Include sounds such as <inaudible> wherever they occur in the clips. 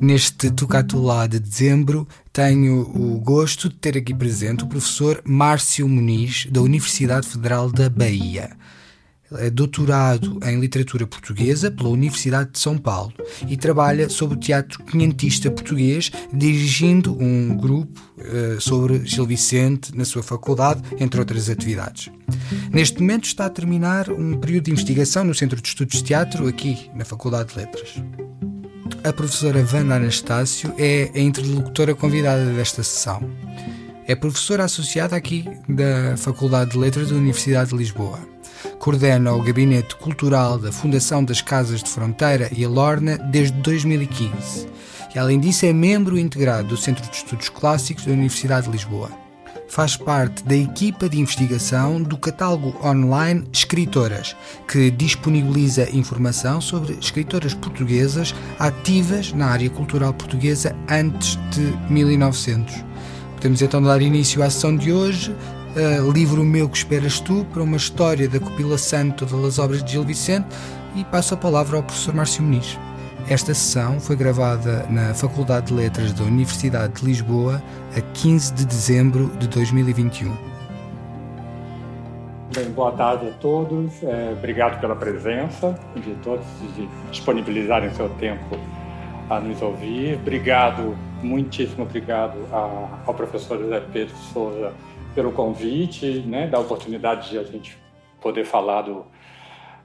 Neste Tucatulá de dezembro, tenho o gosto de ter aqui presente o professor Márcio Muniz, da Universidade Federal da Bahia. É doutorado em literatura portuguesa pela Universidade de São Paulo e trabalha sobre o teatro quinhentista português, dirigindo um grupo uh, sobre Gil Vicente na sua faculdade, entre outras atividades. Neste momento está a terminar um período de investigação no Centro de Estudos de Teatro, aqui na Faculdade de Letras. A professora Wanda Anastácio é a interlocutora convidada desta sessão. É professora associada aqui da Faculdade de Letras da Universidade de Lisboa. Coordena o Gabinete Cultural da Fundação das Casas de Fronteira e a Lorna desde 2015. E além disso é membro integrado do Centro de Estudos Clássicos da Universidade de Lisboa faz parte da equipa de investigação do catálogo online Escritoras, que disponibiliza informação sobre escritoras portuguesas ativas na área cultural portuguesa antes de 1900. Podemos então dar início à sessão de hoje. Uh, livro meu que esperas tu para uma história da compilação de todas as obras de Gil Vicente e passo a palavra ao professor Márcio Muniz. Esta sessão foi gravada na Faculdade de Letras da Universidade de Lisboa a 15 de dezembro de 2021. Bem, boa tarde a todos. É, obrigado pela presença de todos, de disponibilizarem seu tempo a nos ouvir. Obrigado, muitíssimo obrigado ao professor José Pedro Souza pelo convite, né, da oportunidade de a gente poder falar do,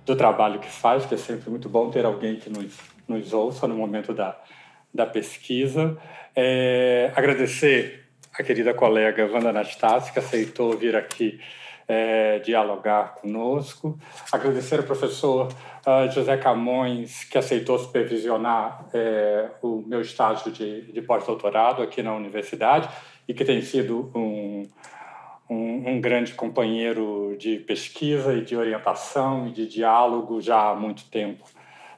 do trabalho que faz, que é sempre muito bom ter alguém que nos nos ouça no momento da, da pesquisa. É, agradecer a querida colega Wanda Anastácia, que aceitou vir aqui é, dialogar conosco. Agradecer ao professor uh, José Camões, que aceitou supervisionar é, o meu estágio de, de pós-doutorado aqui na universidade e que tem sido um, um, um, grande companheiro de pesquisa e de orientação e de diálogo já há muito tempo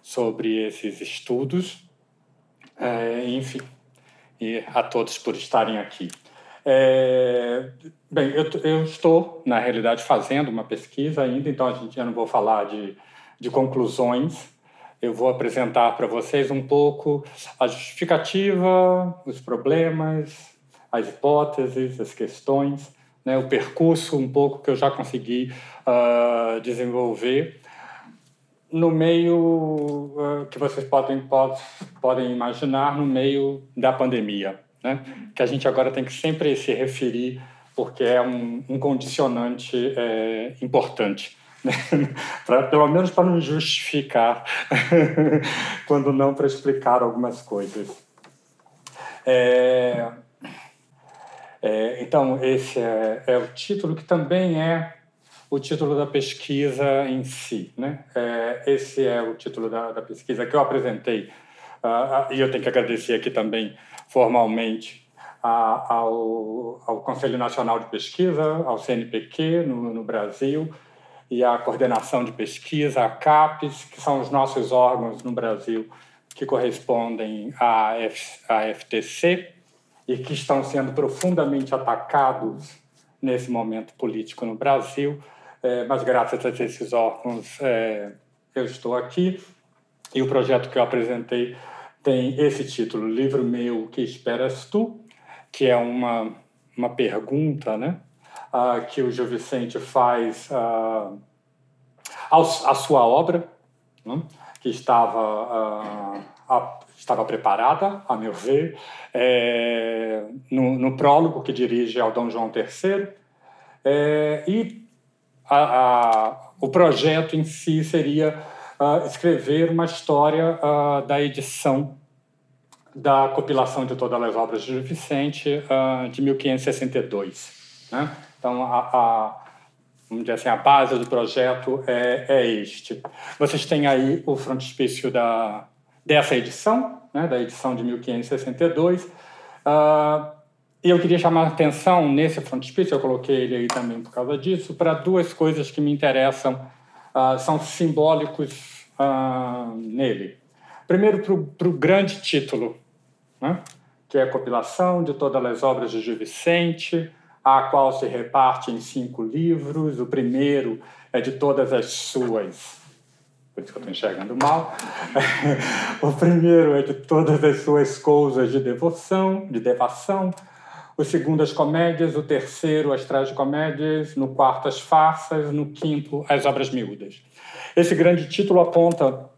sobre esses estudos. É, enfim, e a todos por estarem aqui. É, bem, eu, eu, estou, na realidade, fazendo uma pesquisa ainda, então a gente, eu não vou falar de, de conclusões, eu vou apresentar para vocês um pouco a justificativa, os problemas, as hipóteses, as questões, né, o percurso um pouco que eu já consegui uh, desenvolver no meio uh, que vocês podem, pode, podem imaginar, no meio da pandemia, né? que a gente agora tem que sempre se referir, porque é um, um condicionante é, importante. Né? <laughs> pra, pelo menos para nos justificar, <laughs> quando não para explicar algumas coisas. É, é, então, esse é, é o título que também é o título da pesquisa em si. Né? É, esse é o título da, da pesquisa que eu apresentei. Uh, e eu tenho que agradecer aqui também formalmente ao, ao, Conselho Nacional de Pesquisa, ao CNPq no, no, Brasil, e à Coordenação de Pesquisa, a CAPES, que são os nossos órgãos no Brasil que correspondem à, F, à FTC e que estão sendo profundamente atacados nesse momento político no Brasil é, mas graças a esses órgãos é, eu estou aqui. E o projeto que eu apresentei tem esse título, Livro Meu, Que Esperas Tu? que é uma, uma pergunta né, uh, que o Gil Vicente faz uh, à sua obra, né, que estava, a, estava preparada, a meu ver, é, no, no, prólogo que dirige ao Dom João III, é, e a, a, o projeto em si seria uh, escrever uma história uh, da edição da compilação de todas as obras de Vicente uh, de 1562. Né? Então, a, a, vamos dizer assim, a base do projeto é, é este. Vocês têm aí o frontispício da, dessa edição, né? da edição de 1562. Uh, e eu queria chamar a atenção nesse frontispício, eu coloquei ele aí também por causa disso, para duas coisas que me interessam, uh, são simbólicos uh, nele. Primeiro, para o grande título, né? que é a compilação de todas as obras de Gil Vicente, a qual se reparte em cinco livros. O primeiro é de todas as suas por isso que eu estou enxergando mal. <laughs> o primeiro é de todas as suas coisas de devoção, de devação. O segundo, as comédias. O terceiro, as tragicomédias. No quarto, as farsas. No quinto, as obras miúdas. Esse grande título aponta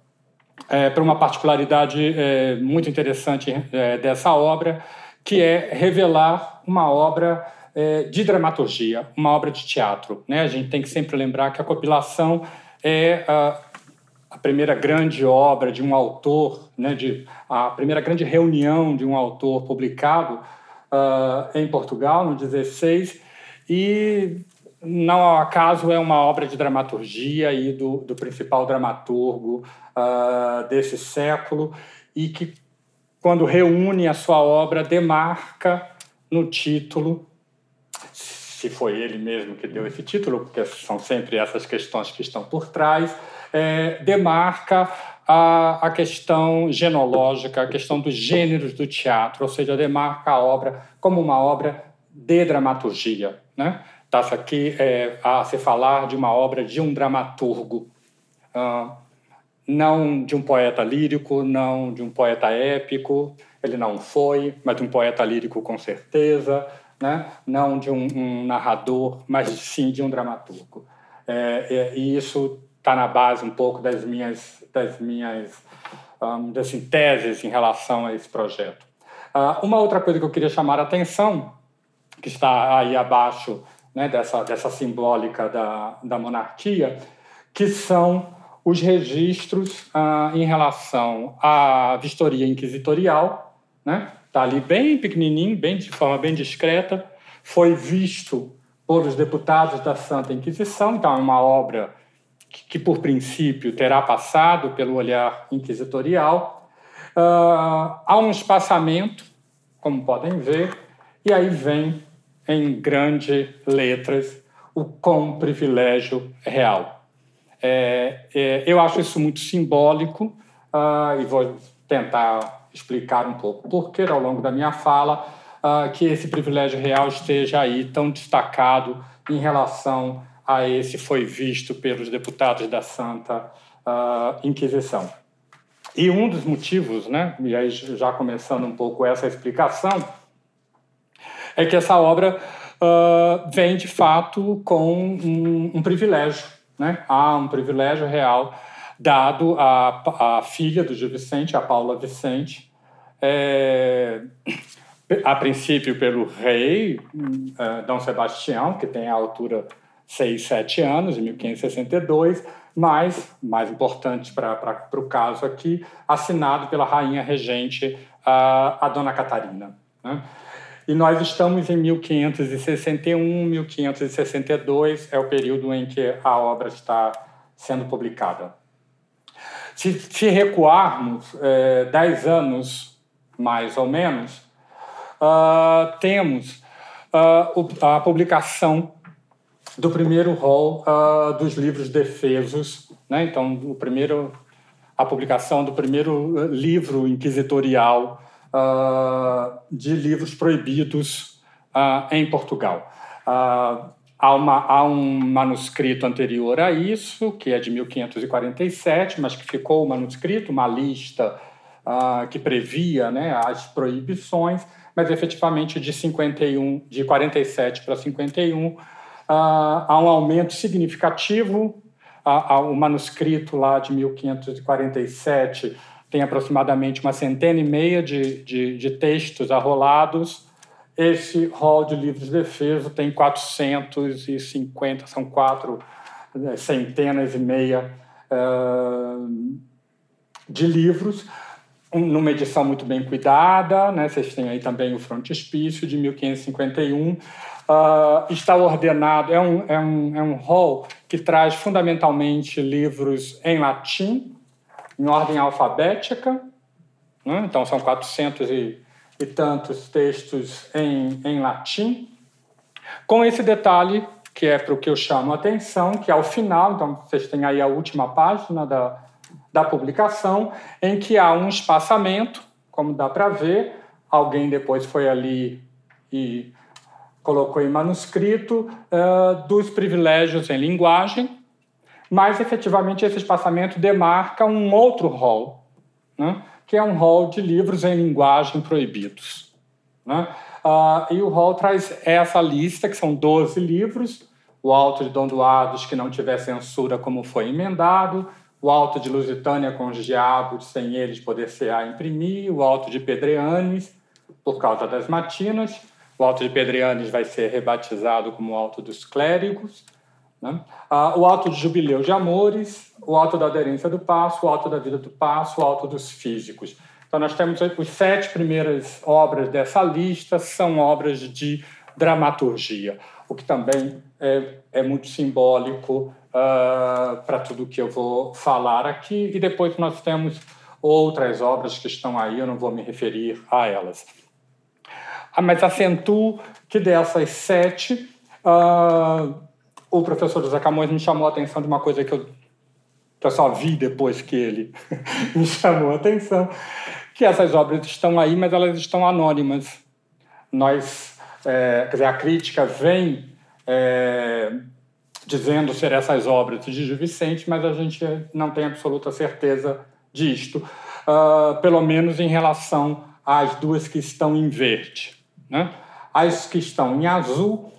é, para uma particularidade é, muito interessante é, dessa obra, que é revelar uma obra é, de dramaturgia, uma obra de teatro. Né? A gente tem que sempre lembrar que a compilação é a, a primeira grande obra de um autor, né? de, a primeira grande reunião de um autor publicado uh, em Portugal, no 16, e não ao acaso é uma obra de dramaturgia e do, do principal dramaturgo uh, desse século e que, quando reúne a sua obra, demarca no título se foi ele mesmo que deu esse título, porque são sempre essas questões que estão por trás, é, demarca a, a questão genológica, a questão dos gêneros do teatro, ou seja, demarca a obra como uma obra de dramaturgia. Né? Está-se aqui é, a se falar de uma obra de um dramaturgo, não de um poeta lírico, não de um poeta épico, ele não foi, mas de um poeta lírico com certeza, né? não de um, um narrador, mas sim de um dramaturgo. É, é, e isso está na base um pouco das minhas, das minhas um, das teses em relação a esse projeto. Uh, uma outra coisa que eu queria chamar a atenção, que está aí abaixo né, dessa, dessa simbólica da, da monarquia, que são os registros uh, em relação à vistoria inquisitorial, né, Está ali bem pequenininho, bem de forma bem discreta. Foi visto por os deputados da Santa Inquisição, então é uma obra que, por princípio, terá passado pelo olhar inquisitorial. Uh, há um espaçamento, como podem ver, e aí vem em grandes letras o com privilégio real. É, é, eu acho isso muito simbólico uh, e vou tentar explicar um pouco por que, ao longo da minha fala, uh, que esse privilégio real esteja aí tão destacado em relação a esse foi visto pelos deputados da Santa uh, Inquisição. E um dos motivos, né, e aí já começando um pouco essa explicação, é que essa obra uh, vem de fato com um, um privilégio. Né? Há um privilégio real dado à, à filha do Gil Vicente, a Paula Vicente, é, a princípio pelo rei uh, Dom Sebastião, que tem a altura 6, 7 anos, em 1562, mas, mais importante para o caso aqui, assinado pela rainha regente, uh, a Dona Catarina. Né? E nós estamos em 1561, 1562, é o período em que a obra está sendo publicada. Se, se recuarmos é, dez anos, mais ou menos, uh, temos uh, a publicação do primeiro rol uh, dos livros defesos. Né? Então, o primeiro, a publicação do primeiro livro inquisitorial de livros proibidos em Portugal. Há, uma, há, um manuscrito anterior a isso, que é de 1547, mas que ficou o manuscrito, uma lista uh, que previa né, as proibições, mas efetivamente de 51, de 47 para 51, uh, há um aumento significativo. O manuscrito lá de 1547 tem aproximadamente uma centena e meia de, de, de textos arrolados esse rol de livros defeso tem 450, são quatro né, centenas e meia uh, de livros, numa edição muito bem cuidada. Né? Vocês têm aí também o frontispício de 1551. Uh, está ordenado, é um, é, um, é um hall que traz fundamentalmente livros em latim, em ordem alfabética. Né? Então, são 400 e e tantos textos em, em latim, com esse detalhe que é para o que eu chamo a atenção, que ao final, então vocês têm aí a última página da, da publicação, em que há um espaçamento, como dá para ver, alguém depois foi ali e colocou em manuscrito, uh, dos privilégios em linguagem, mas efetivamente esse espaçamento demarca um outro rol, né? que é um rol de livros em linguagem proibidos. Né? Uh, e o rol traz essa lista, que são 12 livros, o Alto de Dom Duados, que não tiver censura como foi emendado, o Alto de Lusitânia com os diabos, sem eles poder ser a imprimir, o Alto de Pedreanes, por causa das matinas, o Alto de Pedreanes vai ser rebatizado como Alto dos Clérigos, né? Ah, o Alto de Jubileu de Amores, o Alto da Aderência do Passo, o Alto da Vida do Passo, o Alto dos Físicos. Então, nós temos as sete primeiras obras dessa lista, são obras de dramaturgia, o que também é, é muito simbólico uh, para tudo que eu vou falar aqui. E depois nós temos outras obras que estão aí, eu não vou me referir a elas. Ah, mas acentuo que dessas sete, uh, o professor José Camões me chamou a atenção de uma coisa que eu, que eu só vi depois que ele <laughs> me chamou a atenção, que essas obras estão aí, mas elas estão anônimas. Nós, é, quer dizer, a crítica vem é, dizendo ser essas obras de Gil Vicente, mas a gente não tem absoluta certeza disto, uh, pelo menos em relação às duas que estão em verde. Né? As que estão em azul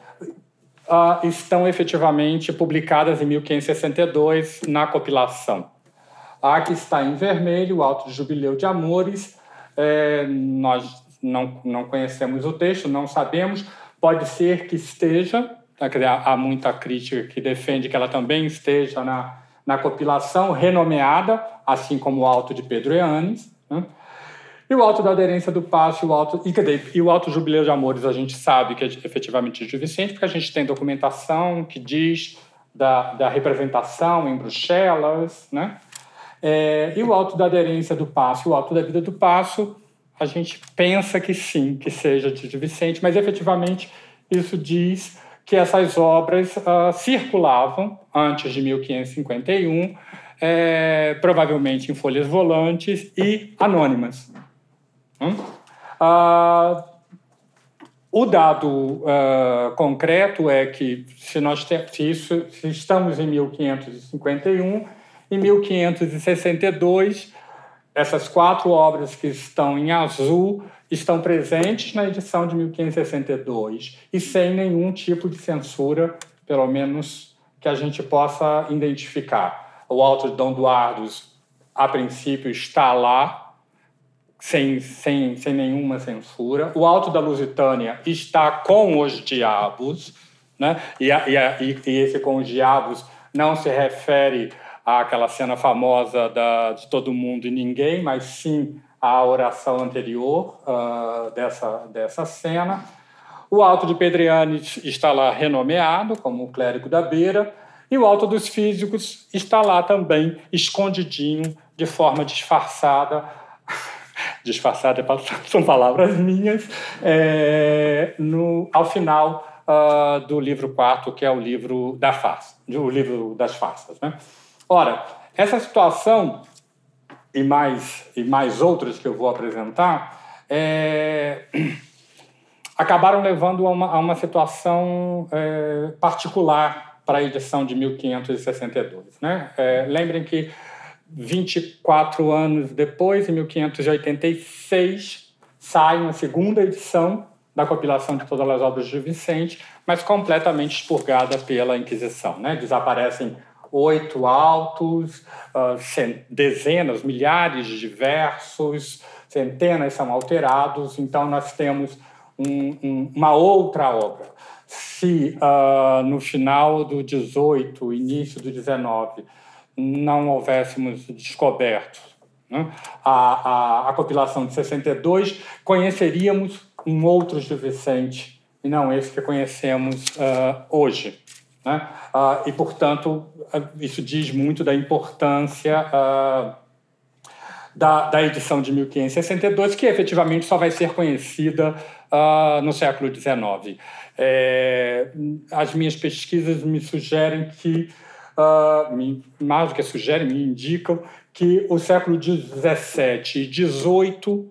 uh, estão efetivamente publicadas em 1562 na compilação. A que está em vermelho, o Alto Jubileu de Amores, é, nós não, não conhecemos o texto, não sabemos, pode ser que esteja, há muita crítica que defende que ela também esteja na, na compilação, renomeada, assim como o Alto de Pedro Eanes. Né? E o alto da aderência do passo o alto, e, dizer, e o alto jubileu de amores a gente sabe que é efetivamente de Vicente, porque a gente tem documentação que diz da, da representação em Bruxelas, né? É, e o alto da aderência do passo o alto da vida do passo, a gente pensa que sim, que seja de Vicente, mas efetivamente isso diz que essas obras uh, circulavam antes de 1551, é, provavelmente em folhas volantes e anônimas. Uh, o dado uh, concreto é que se nós te, se isso, se estamos em 1551, em 1562 essas quatro obras que estão em azul estão presentes na edição de 1562 e sem nenhum tipo de censura, pelo menos que a gente possa identificar. O Alto de Dom Duardos, a princípio, está lá, sem, sem, sem nenhuma censura. O Alto da Lusitânia está com os diabos, né? e, a, e, a, e esse com os diabos não se refere àquela cena famosa da, de todo mundo e ninguém, mas sim à oração anterior uh, dessa, dessa cena. O Alto de Pedrianes está lá renomeado como o clérigo da beira, e o Alto dos Físicos está lá também, escondidinho, de forma disfarçada, disfarçada <laughs> são palavras minhas, é, no, ao final uh, do livro quarto, que é o livro da farsa, o livro das farsas. Né? Ora, essa situação e mais e mais outras que eu vou apresentar é, <clears throat> acabaram levando a uma, a uma situação é, particular para a edição de 1562. Né? É, lembrem que 24 anos depois, em 1586, sai uma segunda edição da compilação de todas as obras de Vicente, mas completamente expurgada pela Inquisição. Né? Desaparecem oito autos, uh, dezenas, milhares de versos, centenas são alterados, então nós temos um, um, uma outra obra. Se uh, no final do 18, início do 19, não houvéssemos descoberto né, a, a, a, compilação de 62, conheceríamos um outro de Vicente e não esse que conhecemos uh, hoje. Né? Uh, e, portanto, isso diz muito da importância uh, da, da, edição de 1562, que efetivamente só vai ser conhecida no século XIX. É, as minhas pesquisas me sugerem que uh, me, mais do que sugerem, me indicam que o século XVII e XVIII,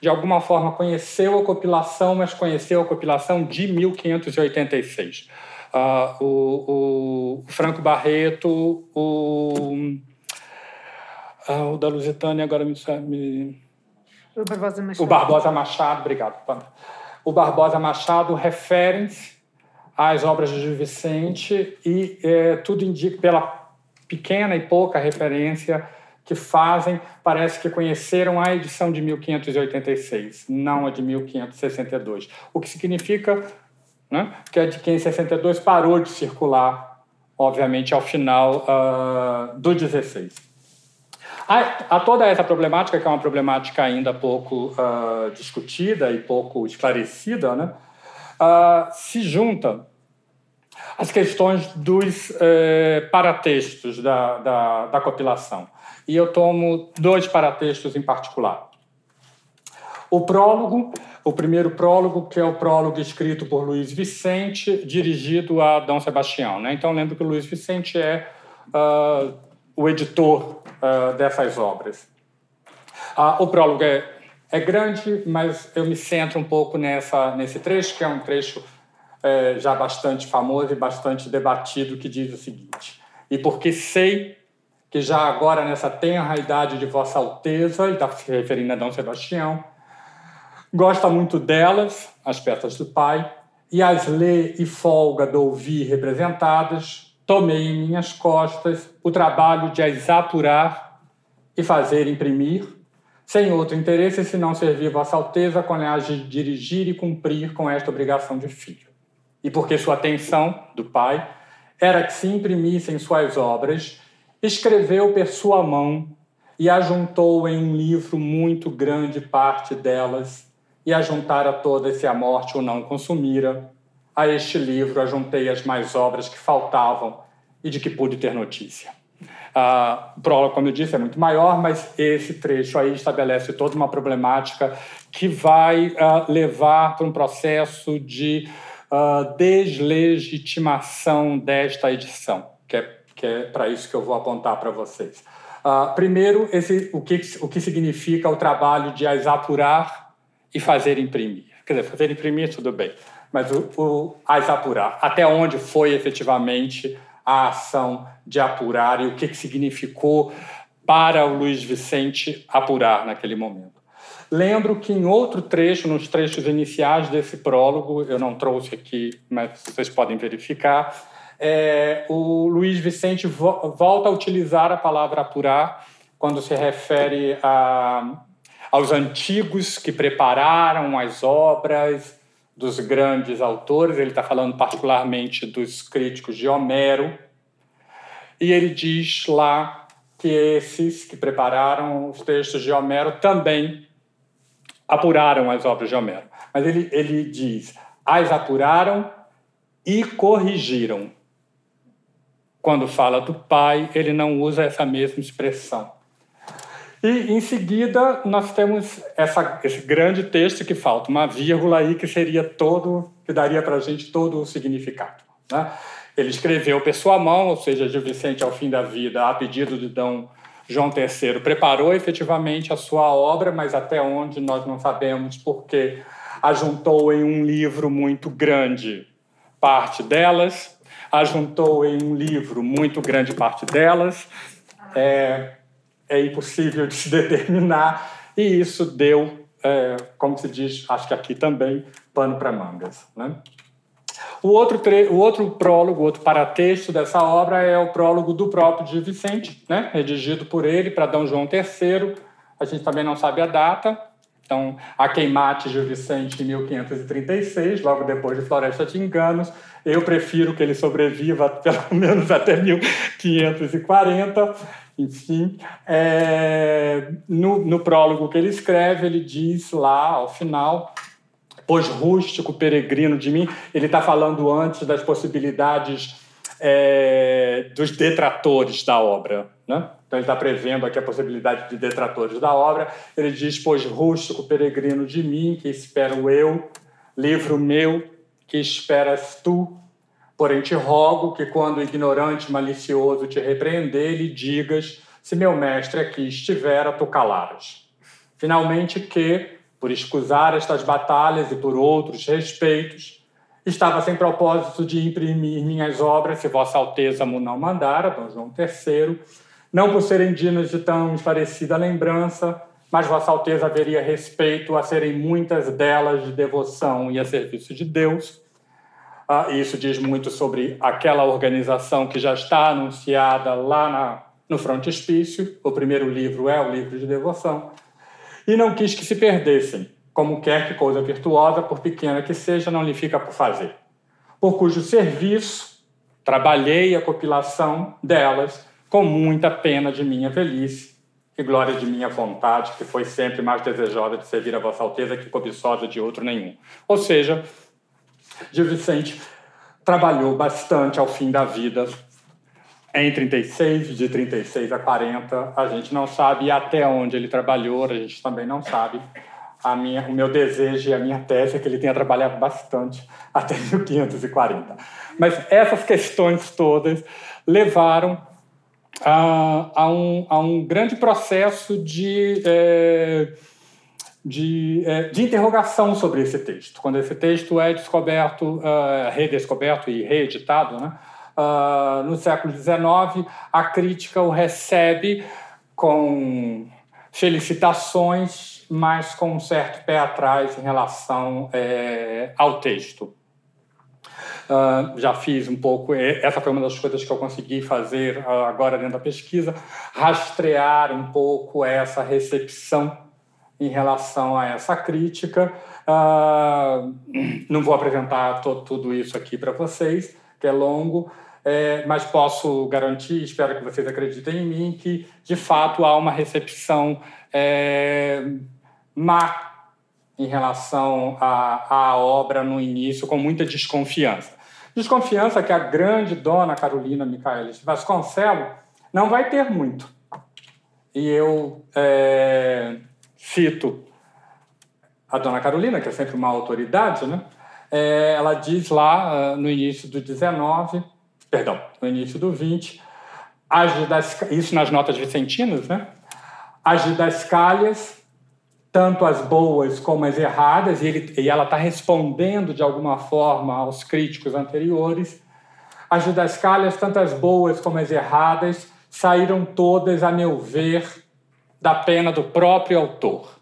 de alguma forma, conheceu a compilação, mas conheceu a compilação de 1586. uh, o, o, Franco Barreto, o, uh, o da Lusitânia, agora me, me... O Barbosa Machado. O Barbosa Machado, obrigado. O Barbosa Machado referem-se às obras de Vicente e é, tudo indica, pela pequena e pouca referência que fazem, parece que conheceram a edição de 1586, não a de 1562. O que significa né, que a de 1562 parou de circular, obviamente, ao final uh, do 16. Há, há, toda essa problemática, que é uma problemática ainda pouco uh, discutida e pouco esclarecida, né, se junta as questões dos eh, paratextos da, da, da compilação e eu tomo dois paratextos em particular. O prólogo, o primeiro prólogo, que é o prólogo escrito por Luiz Vicente, dirigido a Dom Sebastião. Né? Então, lembro que o Luiz Vicente é uh, o editor uh, dessas obras. Uh, o prólogo é, é grande, mas eu me centro um pouco nessa, nesse trecho, que é um trecho é, já bastante famoso e bastante debatido, que diz o seguinte: E porque sei que já agora nessa tenra idade de Vossa Alteza, ele está se referindo a Dom Sebastião, gosta muito delas, as peças do pai, e as lê e folga de ouvir representadas, tomei em minhas costas o trabalho de as apurar e fazer imprimir, sem outro interesse senão servir Vossa Alteza com a de dirigir e cumprir com esta obrigação de filho. E porque sua atenção, do pai, era que se imprimissem suas obras escreveu por sua mão e ajuntou em um livro muito grande parte delas, e ajuntara todas se a morte o não consumira. A este livro ajuntei as mais obras que faltavam e de que pude ter notícia. A prólogo, como eu disse, é muito maior, mas esse trecho aí estabelece toda uma problemática que vai uh, levar para um processo de uh, deslegitimação desta edição, que é que é para isso que eu vou apontar para vocês. Uh, primeiro, esse, o, que, o que significa o trabalho de as apurar e fazer imprimir. Quer dizer, fazer imprimir, tudo bem, mas o, o as apurar, até onde foi efetivamente a ação de apurar e o que, que significou para o Luiz Vicente apurar naquele momento. Lembro que em outro trecho, nos trechos iniciais desse prólogo, eu não trouxe aqui, mas vocês podem verificar, é, o Luiz Vicente vo volta a utilizar a palavra apurar quando se refere a, aos antigos que prepararam as obras dos grandes autores. Ele está falando particularmente dos críticos de Homero. E ele diz lá que esses que prepararam os textos de Homero também apuraram as obras de Homero. Mas ele, ele diz: as apuraram e corrigiram quando fala do pai, ele não usa essa mesma expressão. E, em seguida, nós temos essa, esse grande texto que falta, uma vírgula aí que seria todo, que daria para a gente todo o significado. Né? Ele escreveu por sua mão, ou seja, Gil Vicente, ao fim da vida, a pedido de Dom João III, preparou efetivamente a sua obra, mas até onde nós não sabemos, porque ajuntou em um livro muito grande parte delas, ajuntou em um livro muito grande parte delas. É, é impossível de se <laughs> determinar, e isso deu, é, como se diz, acho que aqui também, pano para mangas. Né? O outro, o outro prólogo, outro paratexto dessa obra é o prólogo do próprio de Vicente, né? redigido por ele para D. João III. A gente também não sabe a data, então, a queimate Gil Vicente em 1536, logo depois de Floresta de Enganos. Eu prefiro que ele sobreviva <laughs> pelo menos até 1540. Enfim, é, no, no prólogo que ele escreve, ele diz lá, ao final, pois rústico peregrino de mim, ele está falando antes das possibilidades é, dos detratores da obra. Né? Então, ele está prevendo aqui a possibilidade de detratores da obra. Ele diz: Pois rústico peregrino de mim, que espero eu, livro meu, que esperas tu. Porém, te rogo que, quando ignorante malicioso te repreender, lhe digas: Se meu mestre aqui estivera, tu calaras. Finalmente, que, por escusar estas batalhas e por outros respeitos, Estava sem propósito de imprimir minhas obras, se Vossa Alteza me não mandara, Dom João III, não por serem dignas de tão esclarecida lembrança, mas Vossa Alteza haveria respeito a serem muitas delas de devoção e a serviço de Deus. Ah, isso diz muito sobre aquela organização que já está anunciada lá na, no frontispício. O primeiro livro é o livro de devoção. E não quis que se perdessem, como quer que coisa virtuosa, por pequena que seja, não lhe fica por fazer. Por cujo serviço trabalhei a compilação delas com muita pena de minha velhice e glória de minha vontade, que foi sempre mais desejosa de servir a Vossa Alteza que cobiçosa de outro nenhum. Ou seja, Gil Vicente trabalhou bastante ao fim da vida, em 36, de 36 a 40, a gente não sabe até onde ele trabalhou, a gente também não sabe. A minha, o meu desejo e a minha tese é que ele tenha trabalhado bastante <laughs> até 1540. Mas essas questões todas levaram a, a, um, a um grande processo de, é, de, é, de interrogação sobre esse texto. Quando esse texto é descoberto, uh, redescoberto e reeditado, né? Uh, no século XIX, a crítica o recebe com felicitações, mas com um certo pé atrás em relação é, ao texto. Uh, já fiz um pouco, essa foi uma das coisas que eu consegui fazer uh, agora dentro da pesquisa, rastrear um pouco essa recepção em relação a essa crítica. Uh, não vou apresentar tudo isso aqui para vocês, que é longo, é, mas posso garantir, espero que vocês acreditem em mim, que de fato há uma recepção é, má em relação à, à obra no início, com muita desconfiança. Desconfiança que a grande dona Carolina Michaelis Vasconcelos não vai ter muito. E eu é, cito a dona Carolina, que é sempre uma autoridade, né? É, ela diz lá no início do 19, perdão, no início do 20, isso nas notas vicentinas, né? As didascálias tanto as boas como as erradas, e, ele, e ela está respondendo de alguma forma aos críticos anteriores. As didascálias, tanto as boas como as erradas, saíram todas, a meu ver, da pena do próprio autor.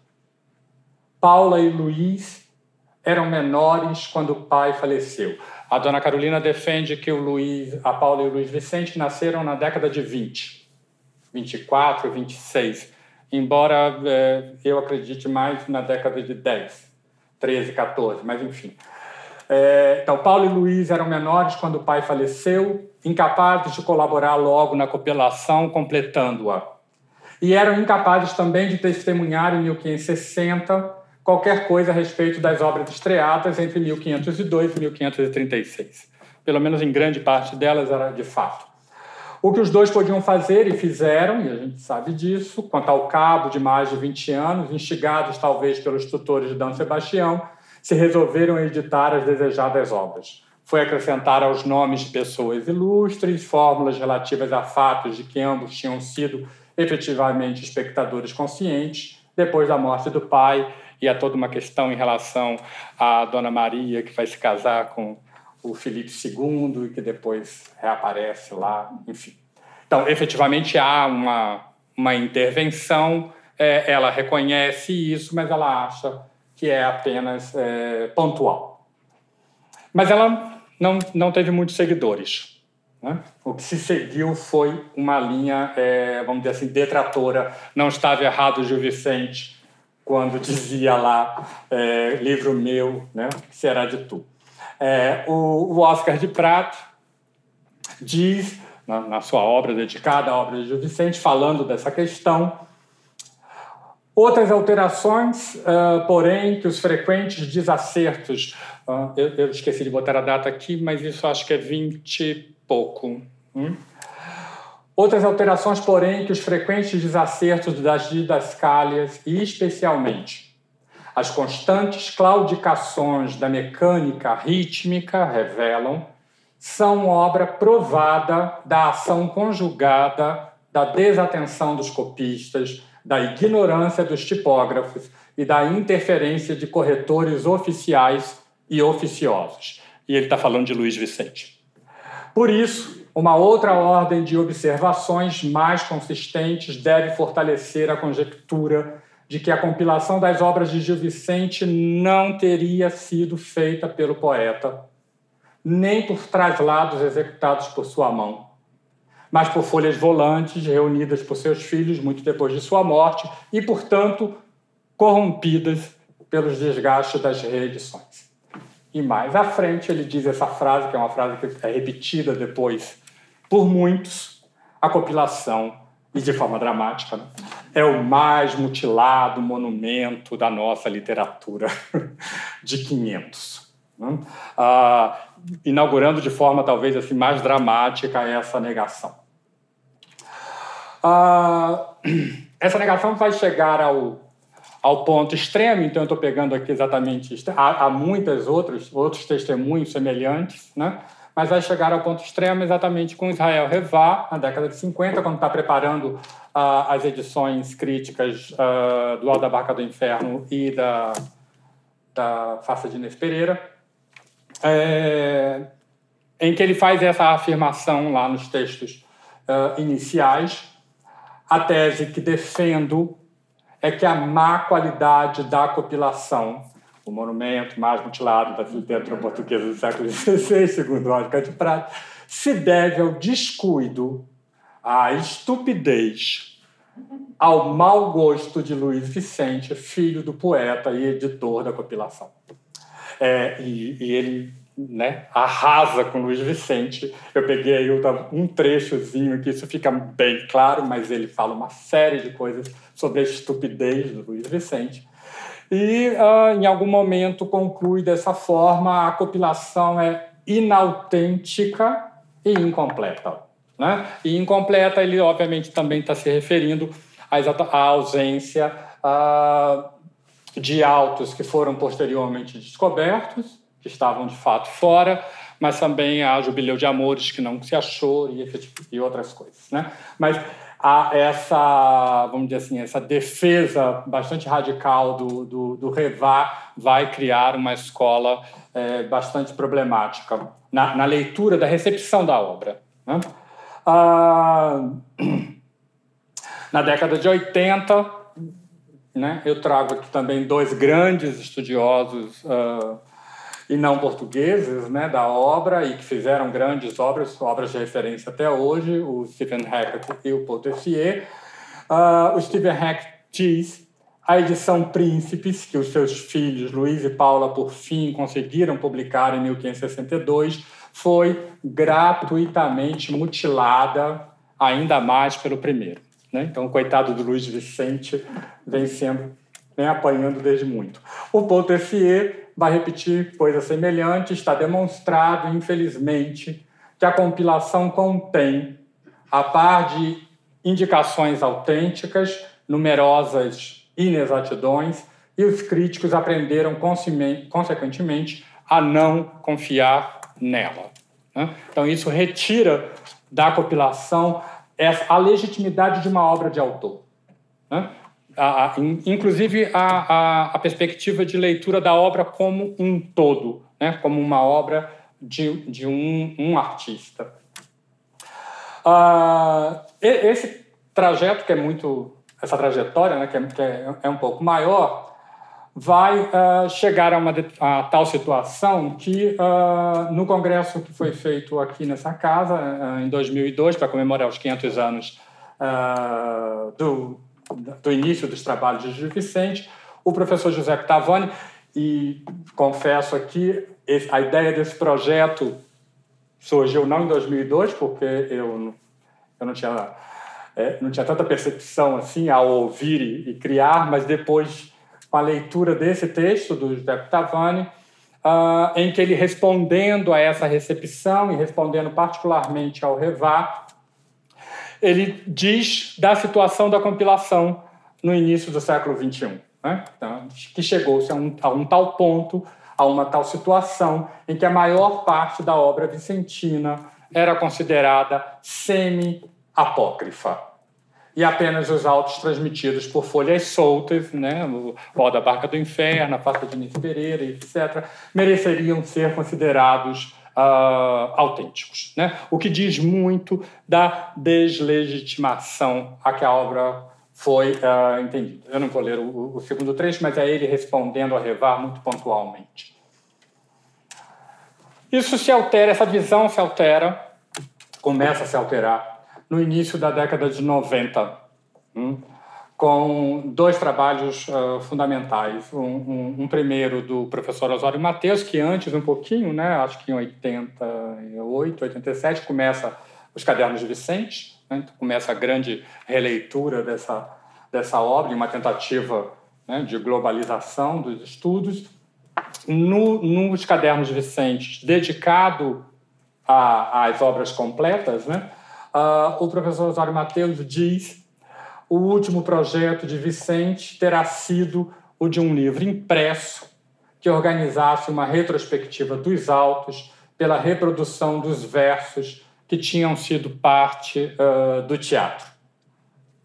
Paula e Luiz eram menores quando o pai faleceu. A dona Carolina defende que o Luiz, a Paula e o Luiz Vicente nasceram na década de 20, 24, 26 embora é, eu acredite mais na década de 10, 13, 14, mas enfim. É, então, Paulo e Luiz eram menores quando o pai faleceu, incapazes de colaborar logo na compilação, completando-a. E eram incapazes também de testemunhar em 1560 qualquer coisa a respeito das obras estreadas entre 1502 e 1536. Pelo menos em grande parte delas era de fato. O que os dois podiam fazer e fizeram, e a gente sabe disso, quanto ao cabo de mais de 20 anos, instigados talvez pelos tutores de D. Sebastião, se resolveram editar as desejadas obras. Foi acrescentar aos nomes de pessoas ilustres fórmulas relativas a fatos de que ambos tinham sido efetivamente espectadores conscientes depois da morte do pai e a toda uma questão em relação à Dona Maria, que vai se casar com o Felipe II e que depois reaparece lá, enfim. Então, efetivamente há uma, uma intervenção, é, ela reconhece isso, mas ela acha que é apenas é, pontual. Mas ela não, não teve muitos seguidores. Né? O que se seguiu foi uma linha, é, vamos dizer assim, detratora. Não estava errado Gil Vicente quando dizia lá, é, livro meu, né, que será de tu. É, o, o, Oscar de Prato diz, na, na, sua obra dedicada à obra de Gil Vicente, falando dessa questão, outras alterações, uh, porém, que os frequentes desacertos, uh, eu, eu, esqueci de botar a data aqui, mas isso acho que é 20 e pouco. Hum? Outras alterações, porém, que os frequentes desacertos das didascálias, e especialmente as constantes claudicações da mecânica rítmica revelam são obra provada da ação conjugada da desatenção dos copistas, da ignorância dos tipógrafos e da interferência de corretores oficiais e oficiosos. e ele está falando de Luiz Vicente. Por isso, uma outra ordem de observações mais consistentes deve fortalecer a conjectura de que a compilação das obras de Gil Vicente não teria sido feita pelo poeta, nem por traslados executados por sua mão, mas por folhas volantes reunidas por seus filhos muito depois de sua morte e, portanto, corrompidas pelos desgastes das reedições. E mais à frente ele diz essa frase, que é uma frase que é repetida depois por muitos, a compilação, e de forma dramática, né? é o mais mutilado monumento da nossa literatura <laughs> de 500. Né? Ah, inaugurando de forma talvez assim mais dramática essa negação. Ah, <clears throat> essa negação vai chegar ao, ao ponto extremo, então eu estou pegando aqui exatamente. Há, há muitos outros, outros testemunhos semelhantes, né? Mas vai chegar ao ponto extremo exatamente com Israel Revá, na década de 50, quando está preparando uh, as edições críticas uh, do Alto da Barca do Inferno e da, da Faça de Inês Pereira, é, em que ele faz essa afirmação lá nos textos uh, iniciais. A tese que defendo é que a má qualidade da compilação o monumento mais mutilado da literatura portuguesa do século XVI, <laughs> segundo Oscar de Prata, se deve ao descuido, à estupidez, ao mau gosto de Luiz Vicente, filho do poeta e editor da compilação. É, e, e, ele né, arrasa com Luiz Vicente. Eu peguei um trechozinho que isso fica bem claro, mas ele fala uma série de coisas sobre a estupidez do Luiz Vicente e uh, em algum momento conclui dessa forma: a compilação é inautêntica e incompleta. Né? E incompleta, ele obviamente também está se referindo à, ausência uh, de autos que foram posteriormente descobertos, que estavam de fato fora, mas também a Jubileu de Amores, que não se achou, e, e outras coisas. Né? Mas a essa, vamos dizer assim, essa defesa bastante radical do, do, do Revá vai criar uma escola é, bastante problemática na, na, leitura da recepção da obra. Né? Ah, <clears throat> na década de 80, né, eu trago aqui também dois grandes estudiosos uh, e não portugueses né, da obra e que fizeram grandes obras, obras de referência até hoje, o Stephen Hackett e o Paul. Uh, o Stephen Hackett diz a edição Príncipes, que os seus filhos Luiz e Paula, por fim, conseguiram publicar em 1562, foi gratuitamente mutilada ainda mais pelo primeiro. Né? Então, o coitado do Luiz Vicente vem sendo vem apanhando desde muito. O Paul vai repetir coisa semelhante. Está demonstrado, infelizmente, que a compilação contém, a par de indicações autênticas, numerosas inexatidões, e os críticos aprenderam, consequentemente, a não confiar nela. Né? Então, isso retira da compilação a legitimidade de uma obra de autor. A, a, inclusive a, a, perspectiva de leitura da obra como um todo, né? como uma obra de, de um, um artista. Uh, esse trajeto, que é muito. essa trajetória, né? que, é, que é, é um pouco maior, vai uh, chegar a uma a tal situação que, uh, no congresso que foi feito aqui nessa casa, uh, em 2002, para comemorar os 500 anos do, do início dos trabalhos de Gil Vicente, o professor José Octavani, e confesso aqui, a ideia desse projeto surgiu não em 2002, porque eu, eu não, tinha, é, não tinha tanta percepção assim ao ouvir e, e, criar, mas depois, com a leitura desse texto do José Octavani, uh, em que ele respondendo a essa recepção e respondendo particularmente ao Revá, ele diz da situação da compilação no início do século XXI, né? então, que chegou-se a, um, a um tal ponto, a uma tal situação, em que a maior parte da obra vicentina era considerada semi-apócrifa. e apenas os autos transmitidos por folhas soltas, né, o Ó da Barca do Inferno, a Farta de Nito Pereira, etc., mereceriam ser considerados uh, autênticos. Né? O que diz muito da deslegitimação a que a obra foi uh, entendida. Eu não vou ler o, o, segundo trecho, mas é ele respondendo a Revar muito pontualmente. Isso se altera, essa visão se altera, começa a se alterar no início da década de 90, hum, com dois trabalhos uh, fundamentais. Um, um, um, primeiro do professor Osório Mateus, que antes, um pouquinho, né, acho que em 88, 87, começa os Cadernos de Vicente, né, então começa a grande releitura dessa, dessa obra, uma tentativa né, de globalização dos estudos. No, nos Cadernos de Vicente, dedicado às obras completas, né, uh, o professor Osório Mateus diz o último projeto de Vicente terá sido o de um livro impresso que organizasse uma retrospectiva dos autos pela reprodução dos versos que tinham sido parte uh, do teatro.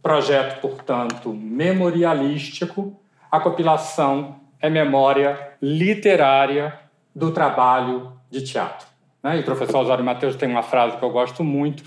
Projeto, portanto, memorialístico, a compilação é memória literária do trabalho de teatro. Né? E o professor Osório Mateus tem uma frase que eu gosto muito,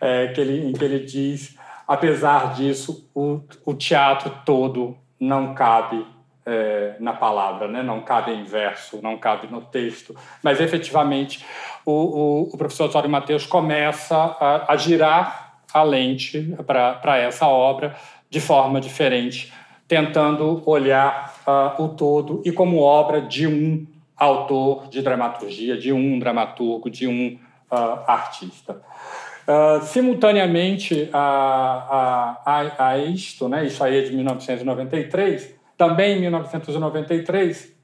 é, que ele, em que ele diz: apesar disso, o, o teatro todo não cabe é, na palavra, né? não cabe em verso, não cabe no texto, mas efetivamente o, o, o professor Osório Mateus começa a, a girar a lente para essa obra de forma diferente, tentando olhar uh, o todo e como obra de um autor de dramaturgia, de um dramaturgo, de um uh, artista. Uh, simultaneamente a, a, a, isto, né, isso aí é de 1993, também em 1993,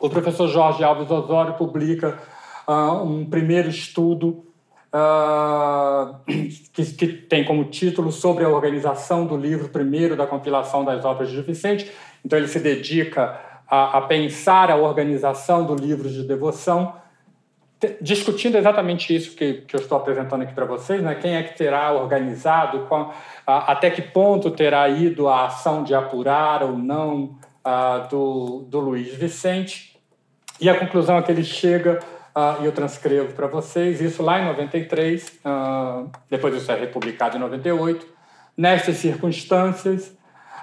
o professor Jorge Alves Osório publica uh, um primeiro estudo uh, que, que, tem como título sobre a organização do livro primeiro da compilação das obras de Vicente. Então ele se dedica a, a pensar a organização do livro de devoção discutindo exatamente isso que, que eu estou apresentando aqui para vocês, né? quem é que terá organizado, qual, a, até que ponto terá ido a ação de apurar ou não a, do, do Luiz Vicente. E a conclusão a que ele chega, e eu transcrevo para vocês, isso lá em 93, depois isso é republicado em 98. Nestas circunstâncias,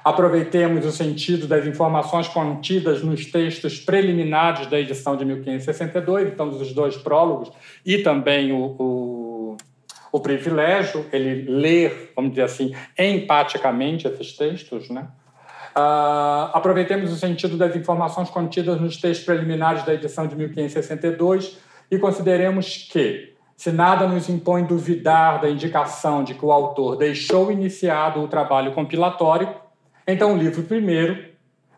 Aproveitemos o sentido das informações contidas nos textos preliminares da edição de 1562, então dos dois prólogos, e também o, o, o privilégio, ele ler, vamos dizer assim, empaticamente esses textos, né? Uh, aproveitemos o sentido das informações contidas nos textos preliminares da edição de 1562 e consideremos que, se nada nos impõe duvidar da indicação de que o autor deixou iniciado o trabalho compilatório, então, o livro primeiro,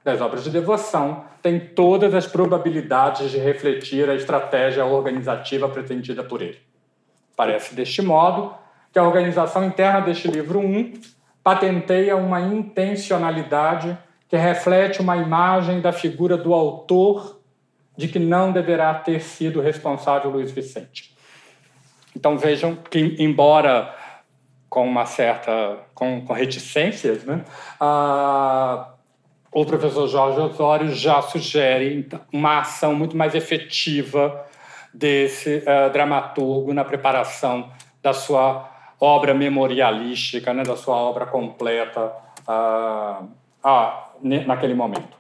das obras de devoção, tem todas as probabilidades de refletir a estratégia organizativa pretendida por ele. Parece deste modo que a organização interna deste livro 1 patenteia uma intencionalidade que reflete uma imagem da figura do autor de que não deverá ter sido responsável Luiz Vicente. Então vejam que, embora com uma certa com, com reticências, né? Ah, o professor Jorge Osório já sugere então, uma ação muito mais efetiva desse uh, dramaturgo na preparação da sua obra memorialística, né, da sua obra completa uh, uh, naquele momento.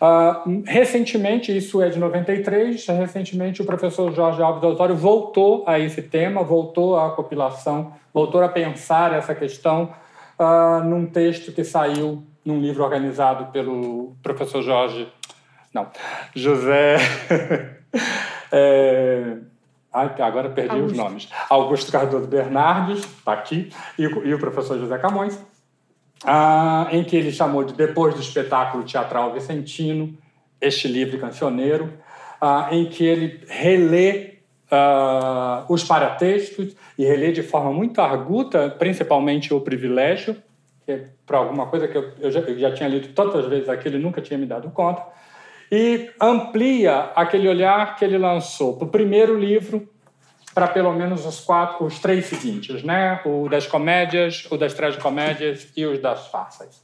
Uh, recentemente, isso é de 93, recentemente o professor Jorge Alves Osório voltou a esse tema, voltou à compilação, voltou a pensar essa questão uh, num texto que saiu num livro organizado pelo professor Jorge, não, José... <laughs> é, ai, agora perdi Augusto. os nomes. Augusto Cardoso Bernardes, está aqui, e, e o professor José Camões, ah, em que ele chamou de Depois do Espetáculo Teatral Vicentino, este livro cancioneiro, ah, em que ele relê ah, os paratextos e relê de forma muito arguta, principalmente o privilégio, que é para alguma coisa que eu, eu, já, eu já tinha lido tantas vezes aquilo e nunca tinha me dado conta, e amplia aquele olhar que ele lançou para o primeiro livro para pelo menos os quatro, os três seguintes, né? O das comédias, o das tragicomédias e os das farsas.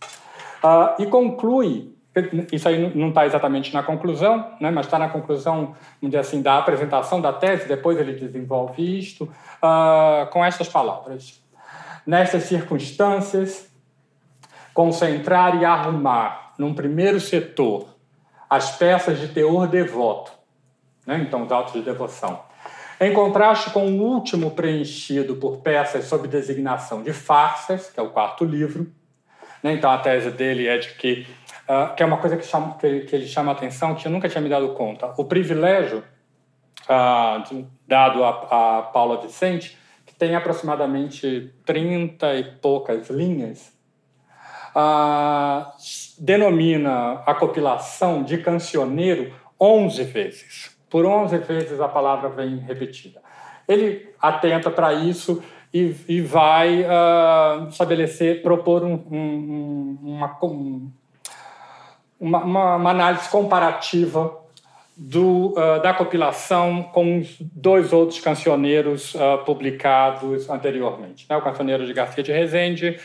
Uh, e conclui, isso aí não está exatamente na conclusão, né? Mas está na conclusão, assim, da apresentação da tese. Depois ele desenvolve isto uh, com estas palavras: Nestas circunstâncias, concentrar e arrumar num primeiro setor as peças de teor devoto, né? então os autos de devoção, em contraste com o último preenchido por peças sob designação de farsas, que é o quarto livro. Né? Então a tese dele é de que, uh, que é uma coisa que, chama, que, que, ele chama atenção, que eu nunca tinha me dado conta. O privilégio uh, dado a, a Paula Vicente, que tem aproximadamente 30 e poucas linhas, uh, denomina a compilação de cancioneiro 11 vezes. Por 11 vezes a palavra vem repetida. Ele atenta para isso e, e vai uh, estabelecer, propor um, um, uma, uma, uma, análise comparativa do, uh, da compilação com os dois outros cancioneiros uh, publicados anteriormente, né? o cancioneiro de Garcia de Rezende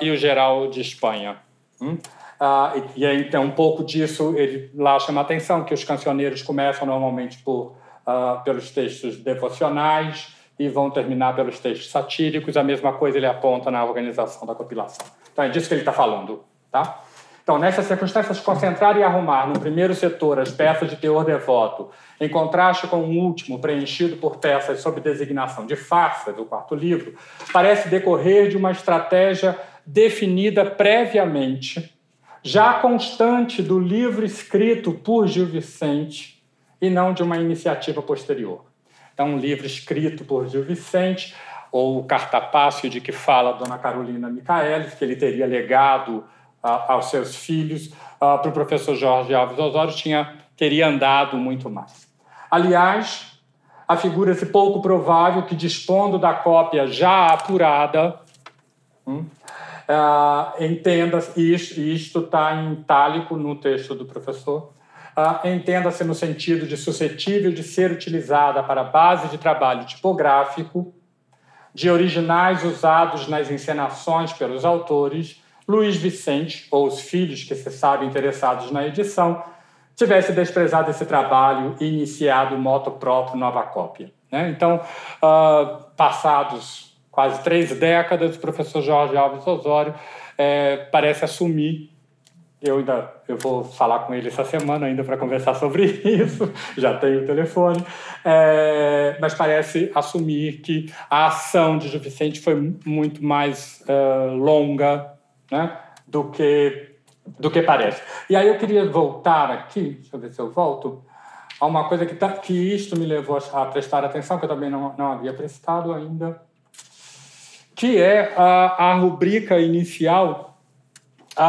e o geral de Espanha. Hum? Ah, e, e então, um pouco disso, ele lá chama atenção, que os cancioneiros começam normalmente por, ah, pelos textos devocionais e vão terminar pelos textos satíricos. A mesma coisa ele aponta na organização da compilação. Então, é disso que ele está falando. Tá? Então, nessas circunstâncias, concentrar e arrumar no primeiro setor as peças de teor devoto, em contraste com o último, preenchido por peças sob designação de farsa, do quarto livro, parece decorrer de uma estratégia definida previamente já constante do livro escrito por Gil Vicente e não de uma iniciativa posterior. Então, um livro escrito por Gil Vicente, ou o cartapácio de que fala Dona Carolina Micaelis, que ele teria legado uh, aos seus filhos, uh, para o professor Jorge Alves Osório, tinha, teria andado muito mais. Aliás, afigura-se pouco provável que, dispondo da cópia já apurada, hum, Uh, entenda, isto está em itálico no texto do professor, uh, entenda-se no sentido de suscetível de ser utilizada para base de trabalho tipográfico, de originais usados nas encenações pelos autores, Luiz Vicente, ou os filhos que se sabem interessados na edição, tivesse desprezado esse trabalho e iniciado moto próprio nova cópia. Né? Então, uh, passados quase três décadas, o professor Jorge Alves Osório é, parece assumir. Eu ainda eu vou falar com ele essa semana ainda para conversar sobre <laughs> isso, já tenho o telefone, é, mas parece assumir que a ação de Gil Vicente foi muito mais é, longa né, do, que, do que parece. E aí eu queria voltar aqui, deixa eu ver se eu volto, a uma coisa que, tá, que isto me levou a prestar atenção, que eu também não, não havia prestado ainda, que é a, a rubrica inicial a,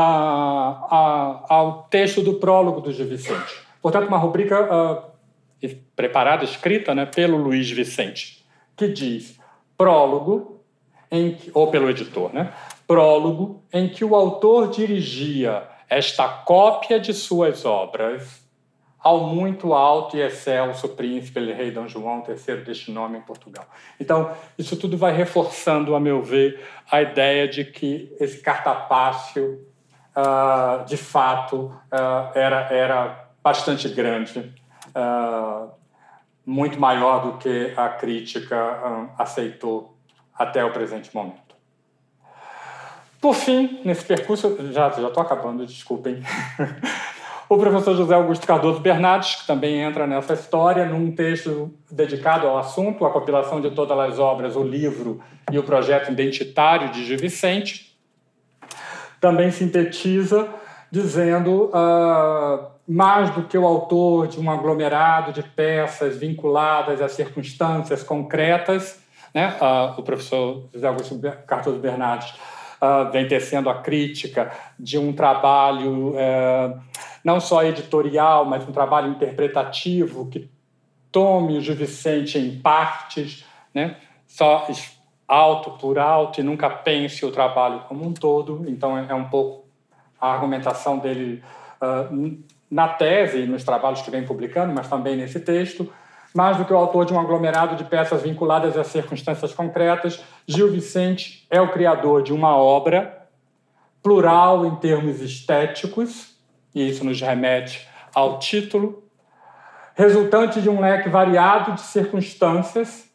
a, ao texto do prólogo do Gil Vicente. Portanto, uma rubrica uh, preparada, escrita né, pelo Luiz Vicente, que diz prólogo, em que, ou pelo editor, né? prólogo em que o autor dirigia esta cópia de suas obras ao muito alto e excelso príncipe rei Dom João III deste nome em Portugal. Então, isso tudo vai reforçando, a meu ver, a ideia de que esse cartapácio, uh, de fato, uh, era, era bastante grande, uh, muito maior do que a crítica aceitou até o presente momento. Por fim, nesse percurso, já estou acabando, desculpem. <laughs> O professor José Augusto Cardoso Bernardes, que também entra nessa história, num texto dedicado ao assunto, a compilação de todas as obras, o livro e o projeto identitário de Gil Vicente, também sintetiza dizendo uh, mais do que o autor de um aglomerado de peças vinculadas a circunstâncias concretas, né? Uh, o professor José Augusto Cardoso Bernardes uh, vem tecendo a crítica de um trabalho uh, não só editorial, mas um trabalho interpretativo que tome o Gil Vicente em partes, né? só alto por alto e nunca pense o trabalho como um todo. Então, é, é um pouco a argumentação dele uh, na tese e nos trabalhos que vem publicando, mas também nesse texto. Mais do que o autor de um aglomerado de peças vinculadas a circunstâncias concretas, Gil Vicente é o criador de uma obra plural em termos estéticos, e isso nos remete ao título, resultante de um leque variado de circunstâncias,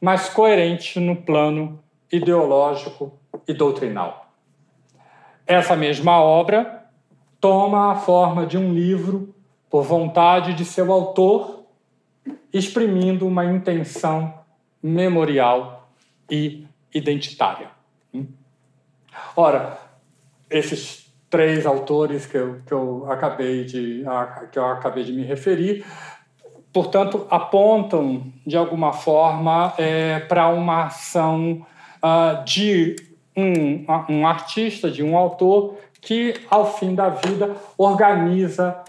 mas coerente no plano ideológico e doutrinal. Essa mesma obra toma a forma de um livro por vontade de seu autor, exprimindo uma intenção memorial e identitária. Ora, esses três autores que eu, que eu, acabei, de, que eu acabei de me referir, portanto, apontam, de alguma forma, é, para uma ação uh, de um, um artista, de um autor, que, ao fim da vida, organiza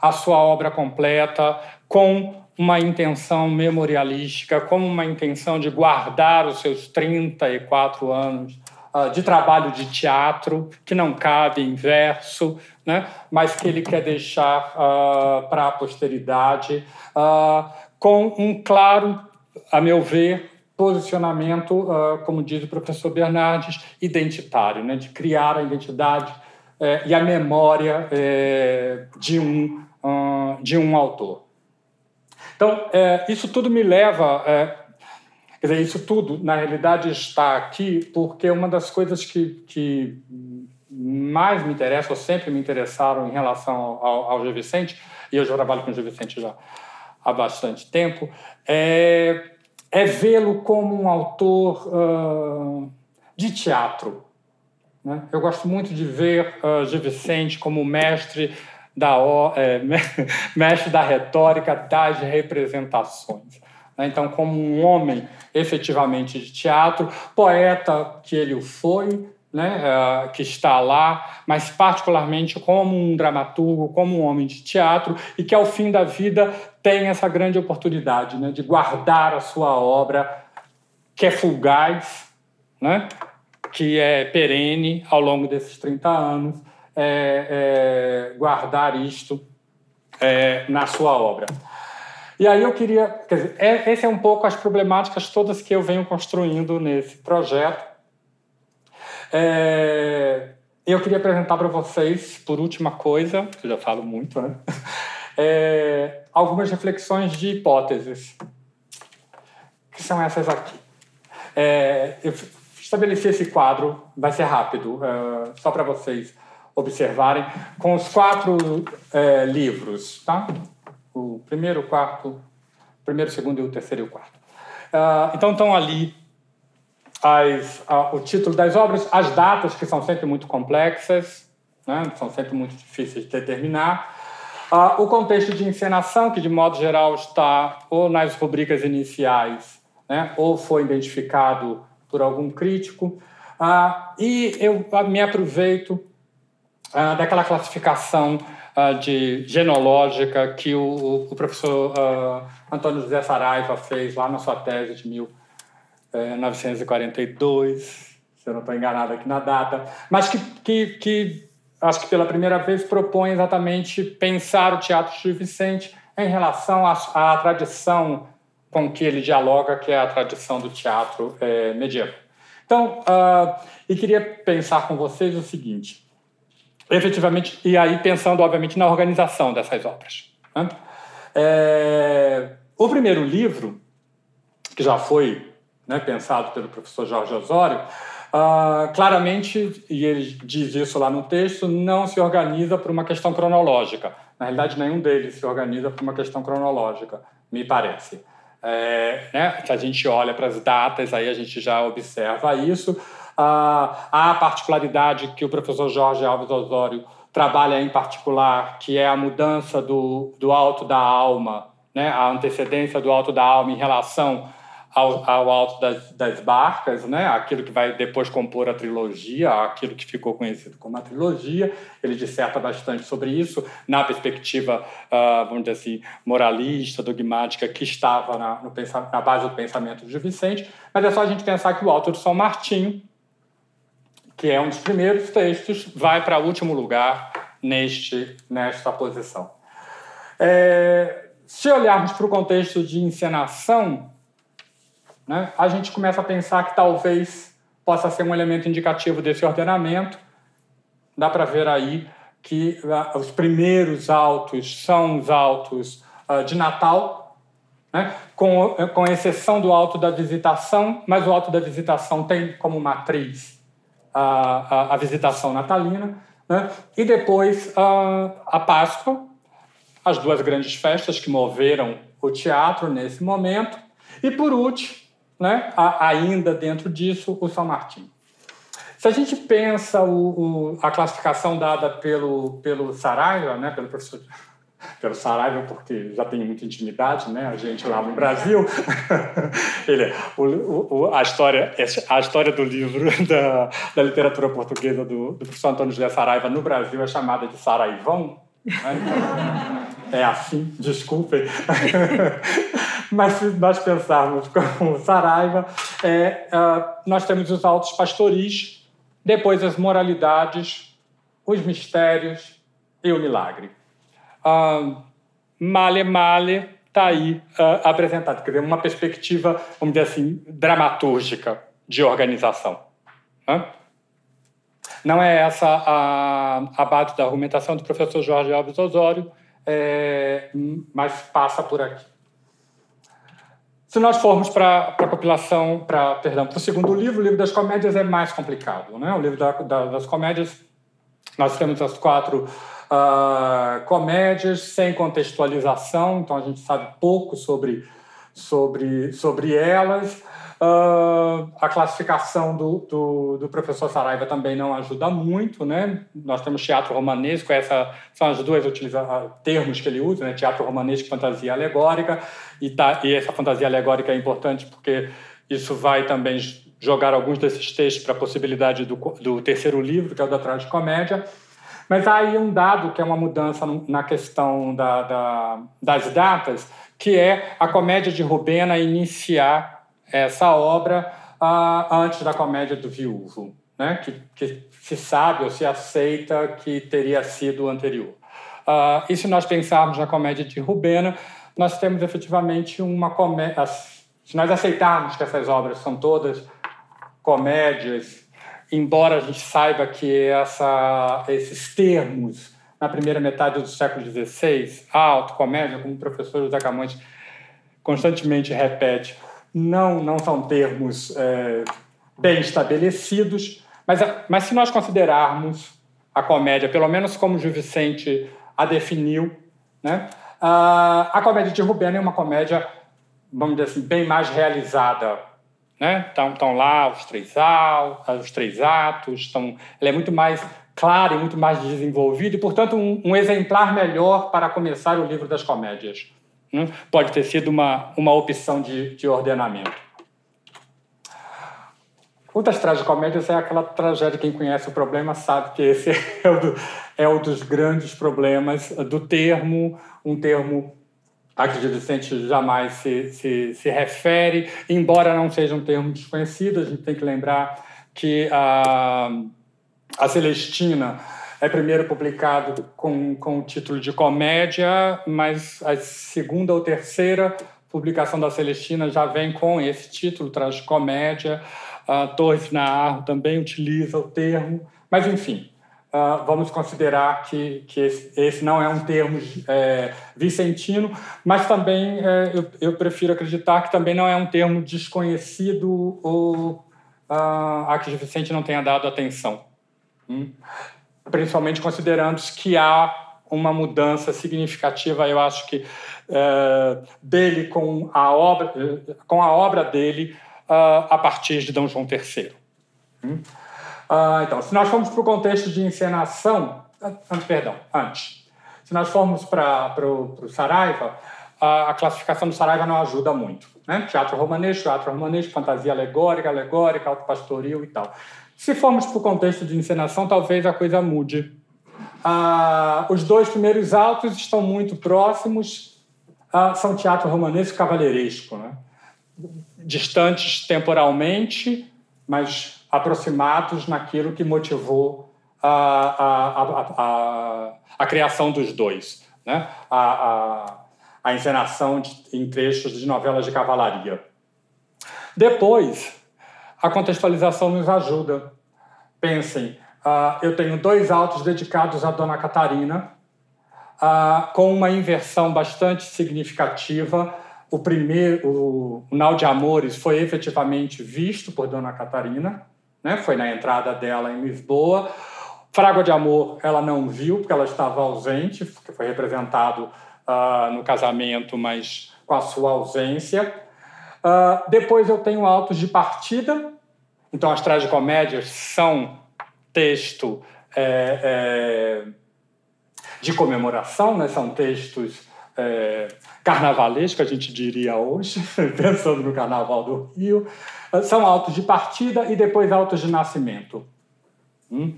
a sua obra completa com uma intenção memorialística, com uma intenção de guardar os seus 34 anos uh, de trabalho de teatro, que não cabe em verso, né? mas que ele quer deixar uh, para a posteridade, uh, com um claro, a meu ver, posicionamento, como diz o professor Bernardes, identitário, né? de criar a identidade eh, e a memória eh, de, um, de um autor. Então, eh, isso tudo me leva Quer dizer, isso tudo, na realidade, está aqui porque uma das coisas que, que mais me interessa, ou sempre me interessaram em relação ao, ao G. Vicente, e eu já trabalho com o G. Vicente já há bastante tempo, é, é vê-lo como um autor uh, de teatro. Né? Eu gosto muito de ver uh, G. Vicente como mestre da, é, <laughs> mestre da retórica das representações. Né? Então, como um homem efetivamente de teatro, poeta que ele foi, né, uh, que está lá, mas particularmente como um dramaturgo, como um homem de teatro e que ao fim da vida tem essa grande oportunidade né, de guardar a sua obra, que é fugaz, né, que é perene ao longo desses 30 anos, é, é, guardar isto é, na sua obra. E aí eu queria, quer dizer, é, esse é um pouco as problemáticas todas que eu venho construindo nesse projeto. É, eu queria apresentar para vocês, por última coisa, que eu já falo muito, né? É, algumas reflexões de hipóteses, que são essas aqui. É, eu estabeleci esse quadro, vai ser rápido, é, só para vocês observarem, com os quatro é, livros, tá? o primeiro, o quarto, primeiro, segundo o terceiro e o quarto. Uh, então estão ali as, uh, o título das obras, as datas que são sempre muito complexas, né? são sempre muito difíceis de determinar. Uh, o contexto de encenação, que de modo geral está ou nas rubricas iniciais, né? ou foi identificado por algum crítico. e eu me aproveito daquela classificação uh, de genológica que o, o professor uh, Antônio José Saraiva fez lá na sua tese de 1942, eh, se eu não estou enganado aqui na data, mas que, que, que acho que pela primeira vez propõe exatamente pensar o teatro de Vicente em relação à, à, tradição com que ele dialoga, que é a tradição do teatro é, medieval. Então, e queria pensar com vocês o seguinte: efetivamente, e aí pensando, obviamente, na organização dessas obras. Né? É, o primeiro livro, que já foi né, pensado pelo professor Jorge Osório, uh, claramente, e ele diz isso lá no texto, não se organiza por uma questão cronológica. Na realidade, nenhum deles se organiza por uma questão cronológica, me parece. É, né, se a gente olha para as datas, aí a gente já observa isso. Ah, a particularidade que o professor Jorge Alves Osório trabalha em particular, que é a mudança do, do alto da alma, né? a antecedência do alto da alma em relação ao, ao alto das, das barcas, né? aquilo que vai depois compor a trilogia, aquilo que ficou conhecido como a trilogia. Ele disserta bastante sobre isso, na perspectiva, uh, vamos dizer assim, moralista, dogmática, que estava na, no, na base do pensamento de Vicente. Mas é só a gente pensar que o Alto de São Martinho, que é um dos primeiros textos, vai para último lugar neste, nesta posição. É, se olharmos para o contexto de encenação, né, a gente começa a pensar que talvez possa ser um elemento indicativo desse ordenamento. Dá para ver aí que uh, os primeiros autos são os autos uh, de Natal, né? com, com exceção do auto da visitação, mas o auto da visitação tem como matriz a, a, a visitação natalina, né? e depois uh, a Páscoa, as duas grandes festas que moveram o teatro nesse momento, e por último, né, ainda dentro disso, o São Martinho. Se a gente pensa o, o, a classificação dada pelo, pelo Saraiva, né, pelo professor pelo Saraiva, porque já tem muita intimidade, né? A gente lá no Brasil, <laughs> ele, o, o, a história, a história do livro <laughs> da, da literatura portuguesa do, do professor Antônio José Saraiva no Brasil é chamada de Saraivão. Né? é assim, desculpem. <laughs> Mas se nós pensarmos como Saraiva, é, uh, nós temos os autos pastoris depois as moralidades, os mistérios e o milagre. Uh, male Male está aí uh, apresentado, quer dizer, uma perspectiva, vamos dizer assim, dramatúrgica de organização. Uh? Não é essa a, a base da argumentação do professor Jorge Alves Osório, é, mas passa por aqui. Se nós formos para a compilação, para perdão, para o segundo livro, o livro das comédias é mais complicado, né? O livro da, da, das comédias, nós temos as quatro uh, comédias sem contextualização, então a gente sabe pouco sobre sobre sobre elas. Uh, a classificação do, do, do, professor Saraiva também não ajuda muito, né? Nós temos teatro romanesco, essa são as duas utiliza, termos que ele usa, né? Teatro romanesco fantasia alegórica, e, tá, e essa fantasia alegórica é importante porque isso vai também jogar alguns desses textos para a possibilidade do, do terceiro livro, que é o da Tragicomédia. Mas há aí um dado que é uma mudança na questão da, da, das datas, que é a comédia de Rubena iniciar essa obra ah, antes da comédia do viúvo, né? que, que se sabe ou se aceita que teria sido anterior. Uh, e se nós pensarmos na comédia de Rubena, nós temos efetivamente uma comédia. Se nós aceitarmos que essas obras são todas comédias, embora a gente saiba que essa, esses termos na primeira metade do século XVI, alto, comédia, como o professor José Camões constantemente repete, não, não são termos é, bem estabelecidos, mas, mas se nós considerarmos a comédia, pelo menos como Gil Vicente a definiu, né, a, a comédia de Rubens é uma comédia, vamos dizer assim, bem mais realizada. Né? Estão, estão lá os três, os três atos, estão, ela é muito mais clara e muito mais desenvolvida e, portanto, um, um exemplar melhor para começar o livro das comédias. Né? Pode ter sido uma, uma opção de, de ordenamento. O das tragicomédias é aquela tragédia, quem conhece o problema sabe que esse <laughs> é um, do, é dos grandes problemas do termo, um termo a Vicente jamais se, se, se refere, embora não seja um termo desconhecido, a gente tem que lembrar que a, a Celestina é primeiro publicado com, com o título de comédia, mas a segunda ou terceira publicação da Celestina já vem com esse título, traz comédia. Uh, Torres Naarro também utiliza o termo, mas enfim, uh, vamos considerar que, que esse, esse, não é um termo é, vicentino, mas também é, eu, eu, prefiro acreditar que também não é um termo desconhecido ou uh, a que Vicente não tenha dado atenção. Hum? principalmente considerando que há uma mudança significativa, eu acho que é, dele com a obra, com a obra dele uh, a partir de D. João III. Hum? Uh, então, se nós formos para o contexto de encenação, uh, perdão, antes, se nós formos para o Saraiva, a, a, classificação do Saraiva não ajuda muito. Né? Teatro romanesco, teatro romanesco, fantasia alegórica, alegórica, alto pastoril e tal. Se formos para o contexto de encenação, talvez a coisa mude. Ah, os dois primeiros autos estão muito próximos, ah, são teatro romanesco e cavalheiresco, né? distantes temporalmente, mas aproximados naquilo que motivou a, a, a, a, a criação dos dois. Né? A, a encenação de, em trechos de novelas de cavalaria. Depois, a contextualização nos ajuda. Pensem, uh, eu tenho dois autos dedicados à Dona Catarina, uh, com uma inversão bastante significativa. O primeiro, o, o Nau de Amores, foi efetivamente visto por Dona Catarina, né? foi na entrada dela em Lisboa. Frágua de Amor ela não viu, porque ela estava ausente, porque foi representado uh, no casamento, mas com a sua ausência. Uh, depois eu tenho autos de partida. Então, as tragicomédias são texto é, é, de comemoração, né? são textos é, carnavalescos, a gente diria hoje, <laughs> pensando no Carnaval do Rio. São autos de partida e depois autos de nascimento. Hum?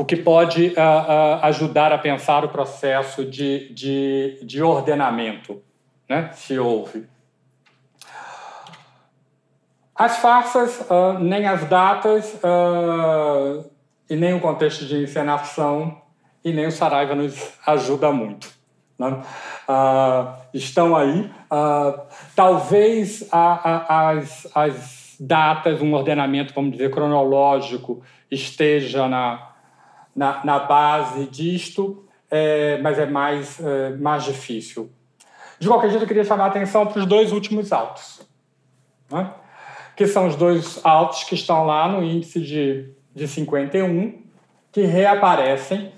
o que pode uh, uh, ajudar a pensar o processo de, de, de ordenamento, né? se houve. As farsas, uh, nem as datas, e nem o contexto de encenação, e nem o Saraiva nos ajuda muito. Né? estão aí. talvez a, a, as, as datas, um ordenamento, vamos dizer, cronológico, esteja na, na, na base disto, é, mas é mais, é, mais difícil. De qualquer jeito, eu queria chamar a atenção para os dois últimos autos, né? que são os dois autos que estão lá no índice de, de 51, que reaparecem,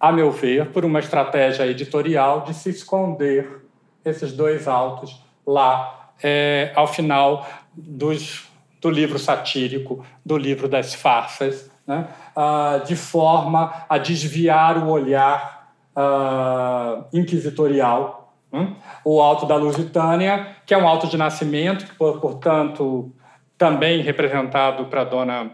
a meu ver, por uma estratégia editorial de se esconder esses dois autos lá é, ao final dos, do livro satírico, do livro das farsas, né? uh, de forma a desviar o olhar uh, inquisitorial. Né? O Alto da Lusitânia, que é um alto de nascimento, portanto, também representado para dona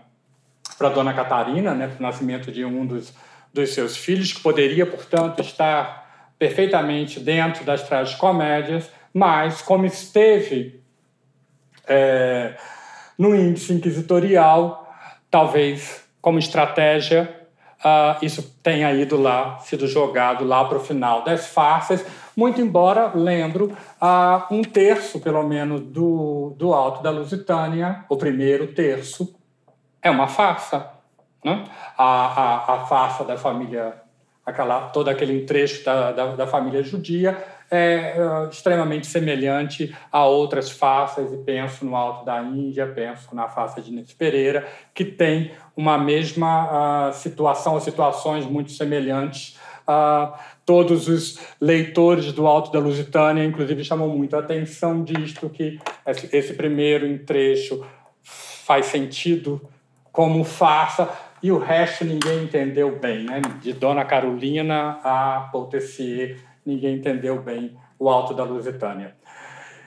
para dona Catarina, né, para o nascimento de um dos, dos seus filhos, que poderia, portanto, estar perfeitamente dentro das tragicomédias, mas como esteve é, no índice inquisitorial, talvez como estratégia, uh, isso tenha ido lá, sido jogado lá para o final das farsas, muito embora, lembro, uh, um terço, pelo menos, do, do Alto da Lusitânia, o primeiro terço, é uma farsa. Né? A, a, a farsa da família, aquela, todo aquele trecho da, da, da família judia, é uh, extremamente semelhante a outras faces, e penso no Alto da Índia, penso na face de Inês Pereira, que tem uma mesma uh, situação, ou situações muito semelhantes. Uh, todos os leitores do Alto da Lusitânia, inclusive, chamam muito a atenção disto, que esse primeiro trecho faz sentido como farsa, e o resto ninguém entendeu bem, né? de Dona Carolina a Poutessier ninguém entendeu bem o alto da Lusitânia.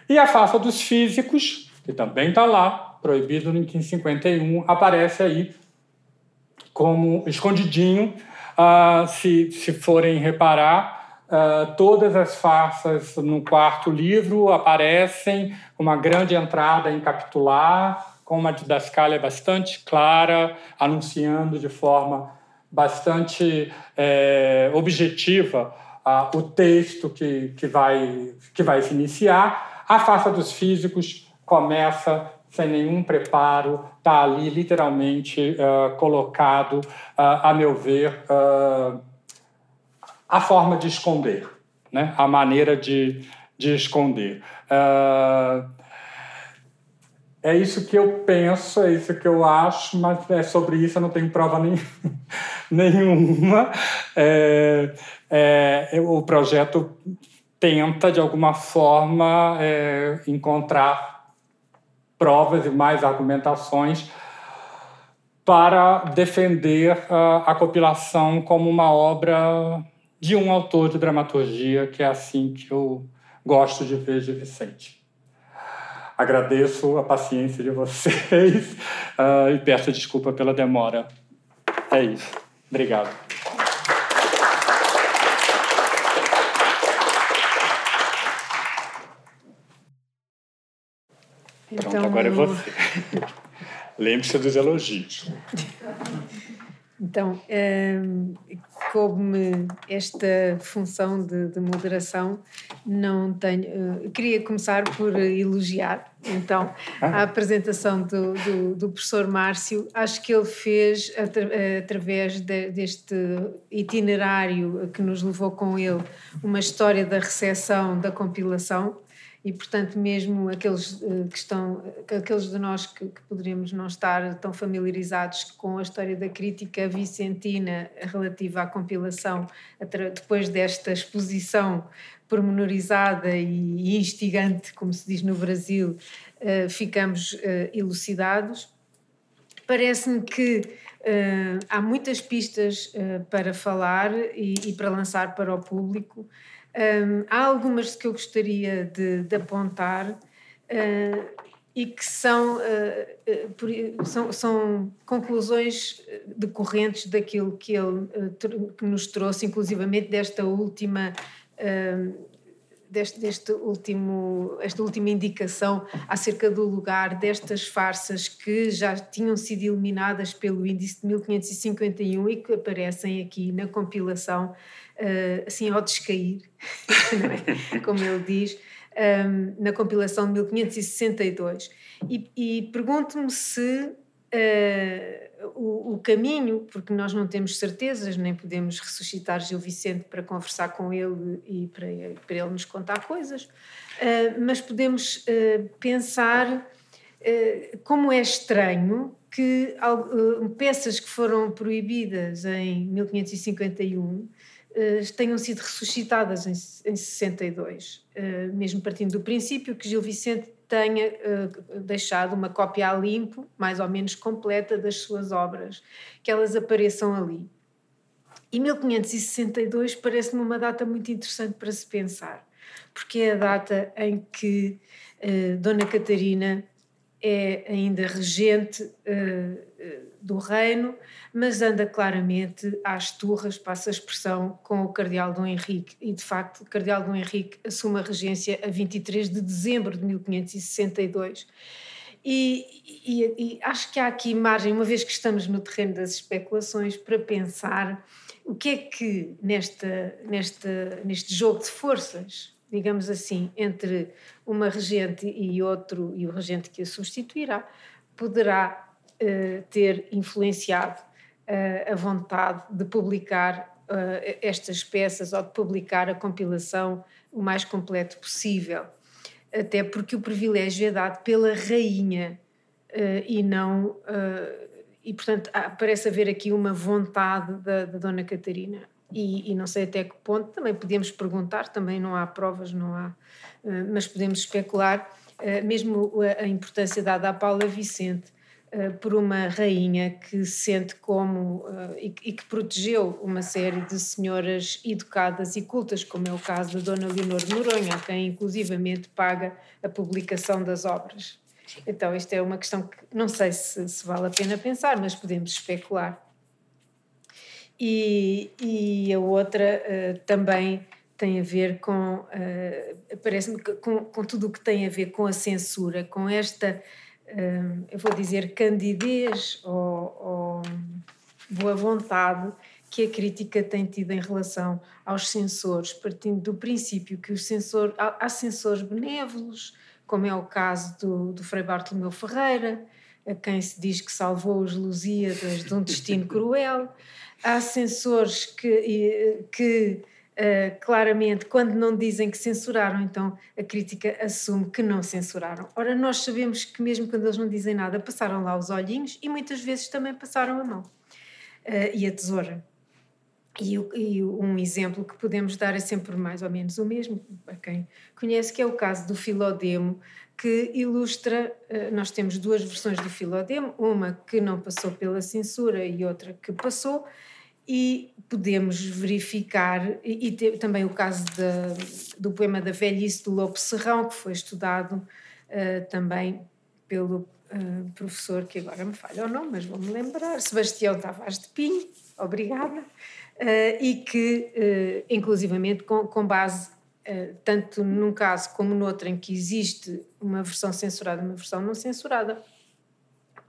E a farsa dos físicos, que também está lá, proibido em 51, aparece aí como escondidinho. Uh, se, se forem reparar, uh, todas as farsas no quarto livro aparecem uma grande entrada em capitular, com uma didascália bastante clara, anunciando de forma bastante é, objetiva uh, o texto que, que, vai, que vai se iniciar. A farsa dos físicos começa sem nenhum preparo, está ali literalmente uh, colocado, uh, a meu ver, uh, a forma de esconder, né? a maneira de, de esconder. É isso que eu penso, é isso que eu acho, mas é sobre isso eu não tenho prova <laughs> nenhuma. É, é, o projeto tenta, de alguma forma, é, encontrar provas e mais argumentações para defender a, a, compilação como uma obra de um autor de dramaturgia, que é assim que eu gosto de ver de Vicente. Agradeço a paciência de vocês uh, <laughs> e peço desculpa pela demora. É isso. Obrigado. Pronto, então... agora é você. <laughs> Lembre-se dos elogios. <laughs> Então, é, coube-me esta função de, de, moderação, não tenho. Uh, queria começar por elogiar, então, a ah. apresentação do, do, do, professor Márcio. Acho que ele fez, atra, através de, deste itinerário que nos levou com ele, uma história da recepção da compilação e portanto mesmo aqueles eh, que estão aqueles de nós que, que, poderíamos não estar tão familiarizados com a história da crítica vicentina relativa à compilação depois desta exposição pormenorizada e instigante como se diz no Brasil eh, ficamos eh, elucidados. Parece-me que há muitas pistas para falar e, e para lançar para o público um, há algumas que eu gostaria de, de apontar uh, e que são, uh, são, são, conclusões decorrentes daquilo que ele que nos trouxe, inclusivamente desta última. Deste, deste, último, esta última indicação acerca do lugar destas farsas que já tinham sido eliminadas pelo índice de 1551 e que aparecem aqui na compilação uh, assim ao descair, <laughs> é? como ele diz, ehm, na compilação de 1562. E, e pergunto-me se uh, o, o, caminho, porque nós não temos certezas, nem podemos ressuscitar Gil Vicente para conversar com ele e para, para ele nos contar coisas, uh, mas podemos pensar como é estranho que peças que foram proibidas em 1551 eh, tenham sido ressuscitadas em, em 62, eh, mesmo partindo do princípio que Gil Vicente tenha eh, deixado uma cópia a limpo, mais ou menos completa, das suas obras, que elas apareçam ali. E 1562 parece-me uma data muito interessante para se pensar, porque é a data em que Dona Catarina é ainda regente uh, do reino, mas anda claramente às turras, passa a expressão, com o cardeal Dom Henrique. E, de facto, o cardeal Dom Henrique assume a regência a 23 de dezembro de 1562. E, e, e acho que há aqui margem, uma vez que estamos no terreno das especulações, para pensar o que é que nesta, nesta, neste jogo de forças digamos assim, entre uma regente e outro, e o regente que a substituirá, poderá uh, ter influenciado uh, a vontade de publicar uh, estas peças ou de publicar a compilação o mais completo possível. Até porque o privilégio é dado pela rainha e não. e, portanto, parece haver aqui uma vontade da, da Dona Catarina e, e, não sei até que ponto, também podemos perguntar, também não há provas, não há, eh, mas podemos especular, eh, mesmo a importância dada à Paula Vicente eh, por uma rainha que se sente como e que protegeu uma série de senhoras educadas e cultas, como é o caso da Dona Leonor de Noronha, quem inclusivamente paga a publicação das obras. Então, isto é uma questão que não sei se, se vale a pena pensar, mas podemos especular. E, e a outra uh, também tem a ver com, uh, parece-me, com, com tudo o que tem a ver com a censura, com esta, eu vou dizer, candidez ou, ou boa vontade que a crítica tem tido em relação aos censores, partindo do princípio que os censor, há, há censores benévolos, como é o caso do, do Frei Bartolomeu Ferreira, a quem se diz que salvou os Lusíadas de um destino <laughs> cruel. Há censores que, que uh, claramente, quando não dizem que censuraram, então a crítica assume que não censuraram. Ora, nós sabemos que mesmo quando eles não dizem nada, passaram lá os olhinhos e muitas vezes também passaram a mão uh, e a tesoura. E, e, um exemplo que podemos dar é sempre mais ou menos o mesmo, para quem conhece, que é o caso do Filodemo, que ilustra, eh, nós temos duas versões do Filodemo, uma que não passou pela censura e outra que passou, e podemos verificar, e, e também o caso de, do poema da velhice do Lobo Serrão, que foi estudado uh, também pelo uh, professor, que agora me falha o nome, mas vou-me lembrar, Sebastião Tavares de Pinho, obrigada, uh, e que, inclusivamente, com, com base tanto num caso como no outro em que existe uma versão censurada e uma versão não censurada,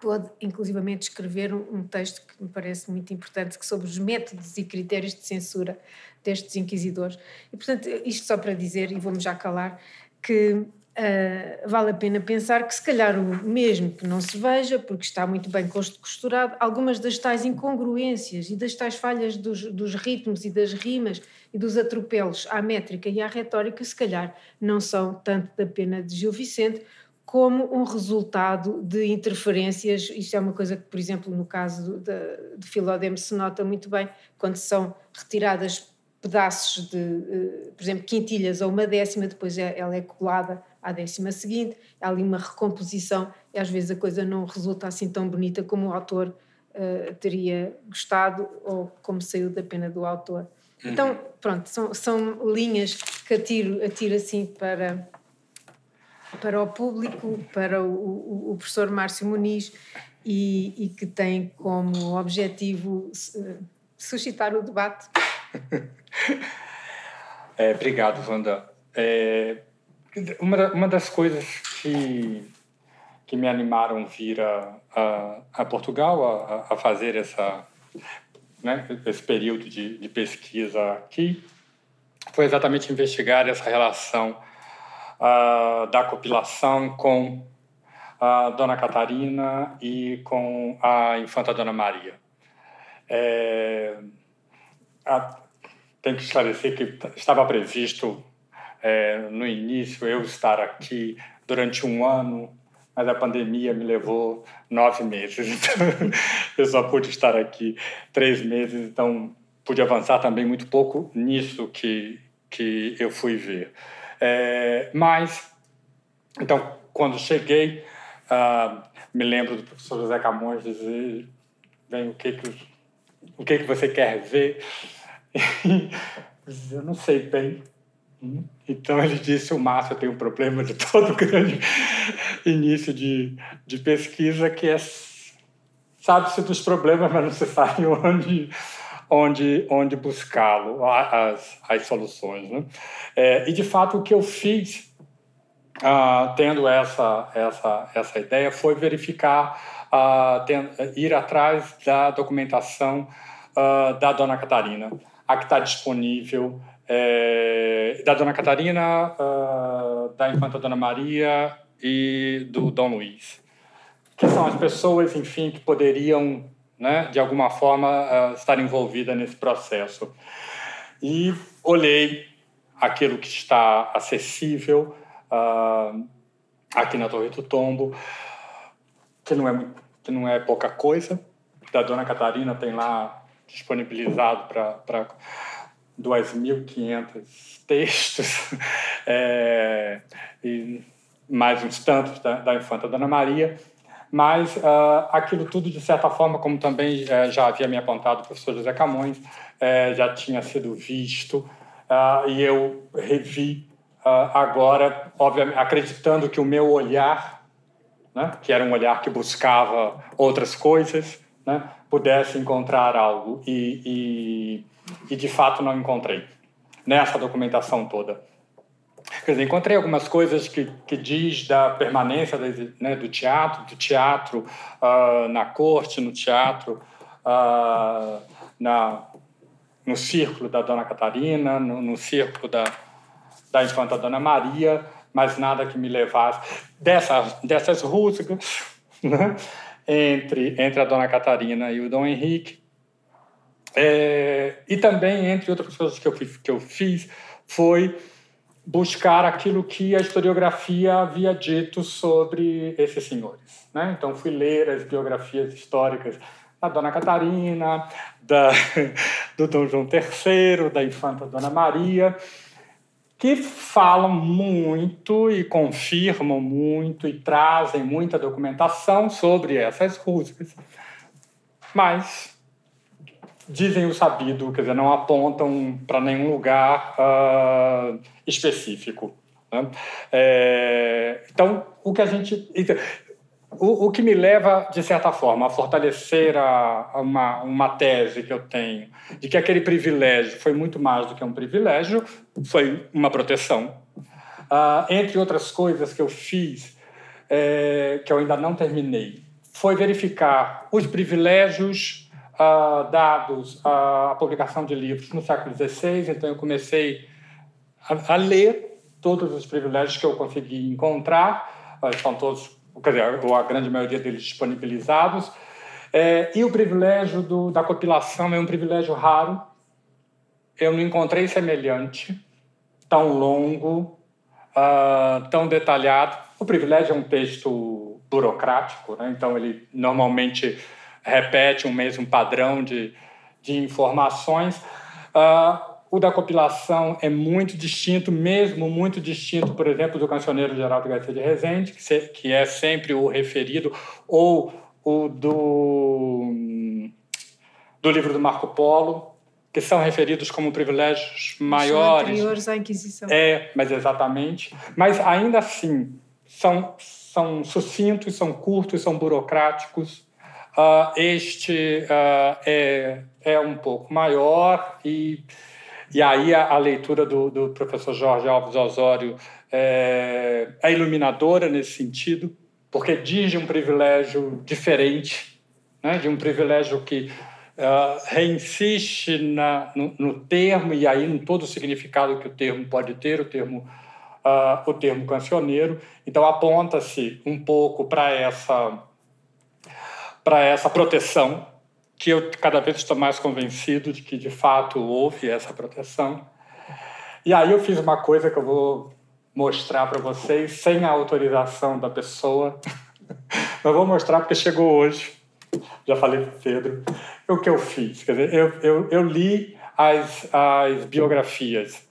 pôde inclusivamente escrever um texto que me parece muito importante que sobre os métodos e critérios de censura destes inquisidores. E, portanto, isto só para dizer, e vou-me já calar, que Uh, vale a pena pensar que se calhar o mesmo que não se veja, porque está muito bem costurado, algumas das tais incongruências e das tais falhas dos, dos ritmos e das rimas e dos atropelos à métrica e à retórica, se calhar não são tanto da pena de Gil Vicente, como um resultado de interferências. Isto é uma coisa que, por exemplo, no caso de, de Filodemo se nota muito bem, quando são retiradas pedaços de, uh, por exemplo, quintilhas ou uma décima, depois é, ela é colada à décima seguinte, há ali uma recomposição e às vezes a coisa não resulta assim tão bonita como o autor uh, teria gostado ou como saiu da pena do autor. Uhum. Então, pronto, são, são linhas que atiro, atiro assim para, para o público, para o, o, professor Márcio Muniz e, e que tem como objetivo uh, suscitar o debate. <laughs> É, obrigado, Wanda. É, uma, uma das coisas que, que me animaram vir a, a, a Portugal a, a fazer essa, né, esse período de, de pesquisa aqui foi exatamente investigar essa relação uh, da compilação com a Dona Catarina e com a Infanta Dona Maria. É, a, tem que esclarecer que estava previsto é, no início eu estar aqui durante um ano, mas a pandemia me levou nove meses, <laughs> então eu só pude estar aqui três meses, então pude avançar também muito pouco nisso que, que eu fui ver. É, mas, então, quando cheguei, uh, me lembro do professor José Camões dizer, bem, o que que, o que, que você quer ver? <laughs> eu não sei bem, então ele disse: o Márcio tem um problema de todo grande início de, de pesquisa, que é sabe-se dos problemas, mas não se sabe onde, onde, onde buscá-lo, as, as soluções. Né? É, e de fato o que eu fiz, ah, tendo essa, essa, essa ideia, foi verificar, ah, ir atrás da documentação ah, da Dona Catarina, a que está disponível é, da Dona Catarina, uh, da Infanta Dona Maria e do Dom Luiz, que são as pessoas, enfim, que poderiam, né, de alguma forma, uh, estar envolvidas nesse processo. E olhei aquilo que está acessível uh, aqui na Torre do Tombo, que não é, que não é pouca coisa. Da Dona Catarina tem lá disponibilizado para 2.500 textos é, <laughs> e mais uns tantos da, da Infanta Dona Maria, mas uh, aquilo tudo, de certa forma, como também uh, já havia me apontado o professor José Camões, uh, já tinha sido visto ah, e eu revi agora, obviamente, acreditando que o meu olhar, né, que era um olhar que buscava outras coisas, né, pudesse encontrar algo e, e e de fato não encontrei nessa documentação toda. Quer dizer, encontrei algumas coisas que, que diz da permanência né, do teatro, do teatro uh, na corte, no teatro, uh, na, no círculo da Dona Catarina, no, no círculo da, da Infanta Dona Maria, mas nada que me levasse dessas, dessas rusgas <laughs> né, entre, entre a Dona Catarina e o Dom Henrique, é, e também, entre outras coisas que eu, que eu fiz, foi buscar aquilo que a historiografia havia dito sobre esses senhores. Né? Então, fui ler as biografias históricas da Dona Catarina, da, <laughs> do Dom João III, da infanta Dona Maria, que falam muito e confirmam muito e trazem muita documentação sobre essas rusgas. Mas dizem o sabido, quer dizer, não apontam para nenhum lugar uh, específico. Né? É, então, o que a gente. O, o, que me leva, de certa forma, a fortalecer a, a uma, uma tese que eu tenho de que aquele privilégio foi muito mais do que um privilégio, foi uma proteção. Uh, entre outras coisas que eu fiz, é, que eu ainda não terminei, foi verificar os privilégios uh, dados à publicação de livros no século XVI. Então, eu comecei a, a ler todos os privilégios que eu consegui encontrar, uh, estão todos, quer dizer, ou a grande maioria deles disponibilizados. É, e o privilégio do, da compilação é um privilégio raro. Eu não encontrei semelhante, tão longo, uh, tão detalhado. O privilégio é um texto burocrático, né? então ele normalmente repete um mesmo padrão de, de informações. Uh, o da compilação é muito distinto, mesmo muito distinto, por exemplo, do Cancioneiro Geraldo Garcia de Rezende, que, é sempre o referido, ou o do, do livro do Marco Polo, que são referidos como privilégios maiores. São anteriores à Inquisição. É, mas exatamente. Mas ainda assim, são, são sucintos, são curtos, são burocráticos. Uh, este uh, é, é um pouco maior e, e aí a, a leitura do, do, professor Jorge Alves Osório é, é iluminadora nesse sentido, porque diz de um privilégio diferente, né, de um privilégio que uh, reinsiste na, no, no, termo e aí em todo o significado que o termo pode ter, o termo, uh, o termo cancioneiro. Então aponta-se um pouco para essa para essa proteção que eu cada vez estou mais convencido de que de fato houve essa proteção. E aí eu fiz uma coisa que eu vou mostrar para vocês sem a autorização da pessoa. <laughs> Mas vou mostrar porque chegou hoje. Já falei para Pedro. O que eu fiz? Quer dizer, eu, eu, eu li as, as biografias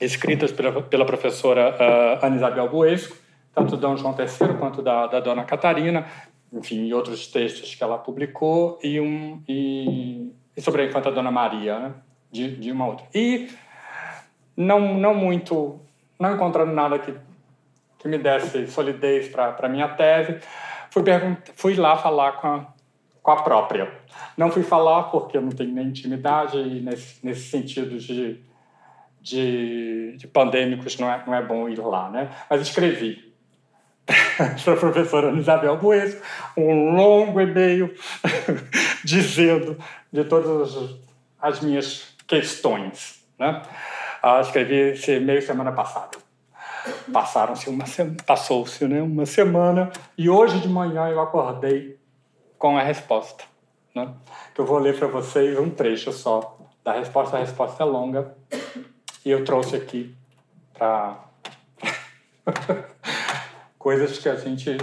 escritas pela, pela professora uh, Ana Isabel Buesco, tanto do Dom João III quanto da, da Dona Catarina, enfim, outros textos que ela publicou, e, um, e, e sobre a infanta Dona Maria, né? de, de uma outra. E não, não muito não encontrando nada que, que me desse solidez para a minha tese, fui, fui lá falar com a, com a própria. Não fui falar porque eu não tenho nem intimidade e nesse, nesse sentido de, de, de pandêmicos não é, não é bom ir lá, né? Mas escrevi <laughs> para a professora Isabel Buesco um longo e-mail <laughs> dizendo de todas as minhas questões, né? Ah, escrevi esse e-mail semana passada. Passaram-se uma passou-se né, uma semana e hoje de manhã eu acordei com a resposta, né? Que eu vou ler para vocês um trecho só da resposta. A resposta é longa e eu trouxe aqui para <laughs> coisas que a gente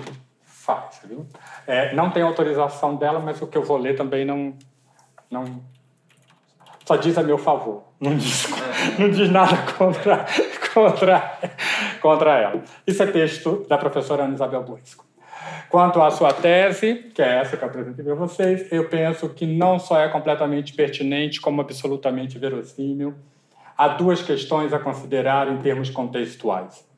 faz, viu? É, não tem autorização dela, mas o que eu vou ler também não não só diz a meu favor, não diz, <laughs> não diz nada contra, <laughs> contra, contra ela. Isso é texto da professora Ana Isabel Buisco. Quanto à sua tese, que é essa que eu apresentei para vocês, eu penso que não só é completamente pertinente, como absolutamente verossímil. Há duas questões a considerar em termos contextuais.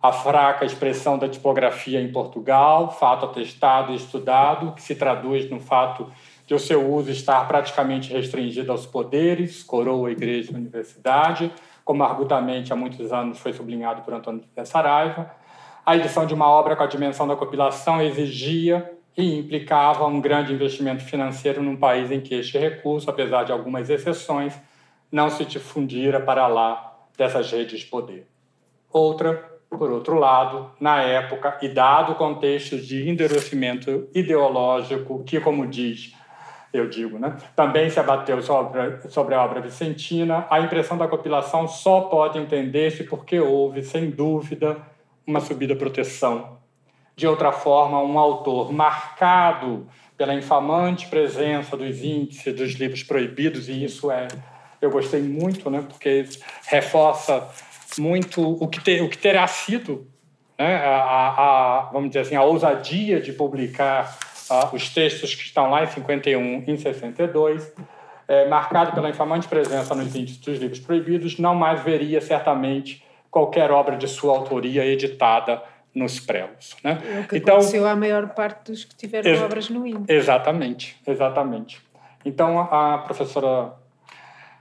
A fraca expressão da tipografia em Portugal, fato atestado e estudado, que se traduz no fato de o seu uso estar praticamente restringido aos poderes, coroa, igreja e universidade, como argutamente há muitos anos foi sublinhado por Antônio de Saraiva. A edição de uma obra com a dimensão da compilação exigia e implicava um grande investimento financeiro num país em que este recurso, apesar de algumas exceções, não se difundira para lá dessas redes de poder. Outra, por outro lado, na época e dado o contexto de endurecimento ideológico que, como diz eu digo, né? Também se abateu sobre, sobre a obra vicentina. A impressão da compilação só pode entender-se porque houve, sem dúvida, uma subida proteção. De outra forma, um autor marcado pela infamante presença dos índices dos livros proibidos, e isso é, eu gostei muito, né? Porque reforça muito o que, ter, o que terá sido né? a, a, vamos dizer assim, a ousadia de publicar uh, os textos que estão lá em 51 e em 62, é, marcado pela infamante presença nos índices dos livros proibidos, não mais veria certamente qualquer obra de sua autoria editada nos prelos. Né? É o que então, aconteceu à maior parte dos que tiveram obras no índice. Exatamente, exatamente. Então, a professora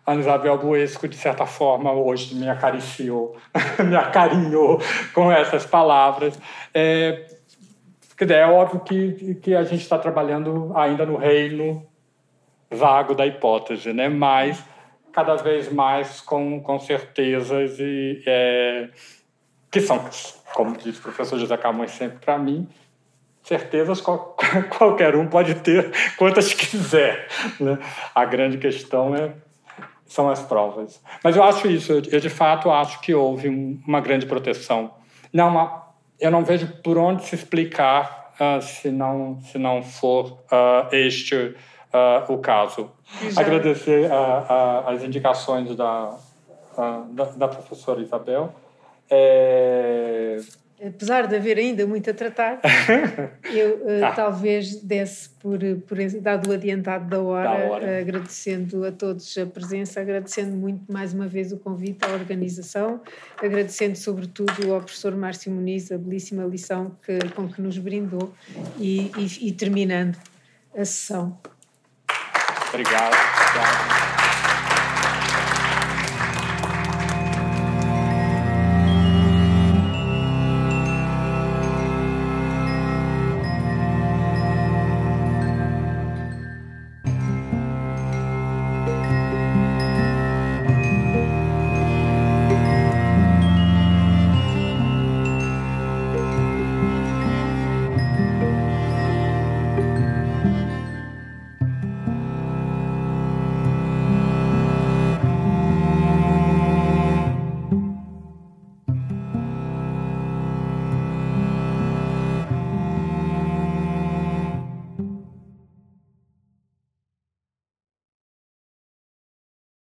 Ana Isabel Buesco, de certa forma, hoje me acariciou, <laughs> me acarinhou com essas palavras. É, é óbvio que, que a gente está trabalhando ainda no reino vago da hipótese, né? mas cada vez mais com, com certezas e, é, que são, como diz o professor José Camões sempre para mim, certezas qual, <laughs> qualquer um pode ter quantas quiser. Né? A grande questão é são as provas. Mas eu acho isso, eu, de fato acho que houve um, uma grande proteção. Não, eu não vejo por onde se explicar uh, se, não, se não for uh, este uh, o caso. Já. Agradecer as indicações da, da, da, professora Isabel. É apesar de haver ainda muito a tratar, <laughs> eu uh, ah. talvez desse por, por dado o adiantado da hora, da hora. agradecendo a todos a presença, agradecendo muito mais uma vez o convite à organização, agradecendo sobretudo ao professor Márcio Muniz a belíssima lição que, com que nos brindou e, e, e terminando a sessão. Obrigado. Obrigado.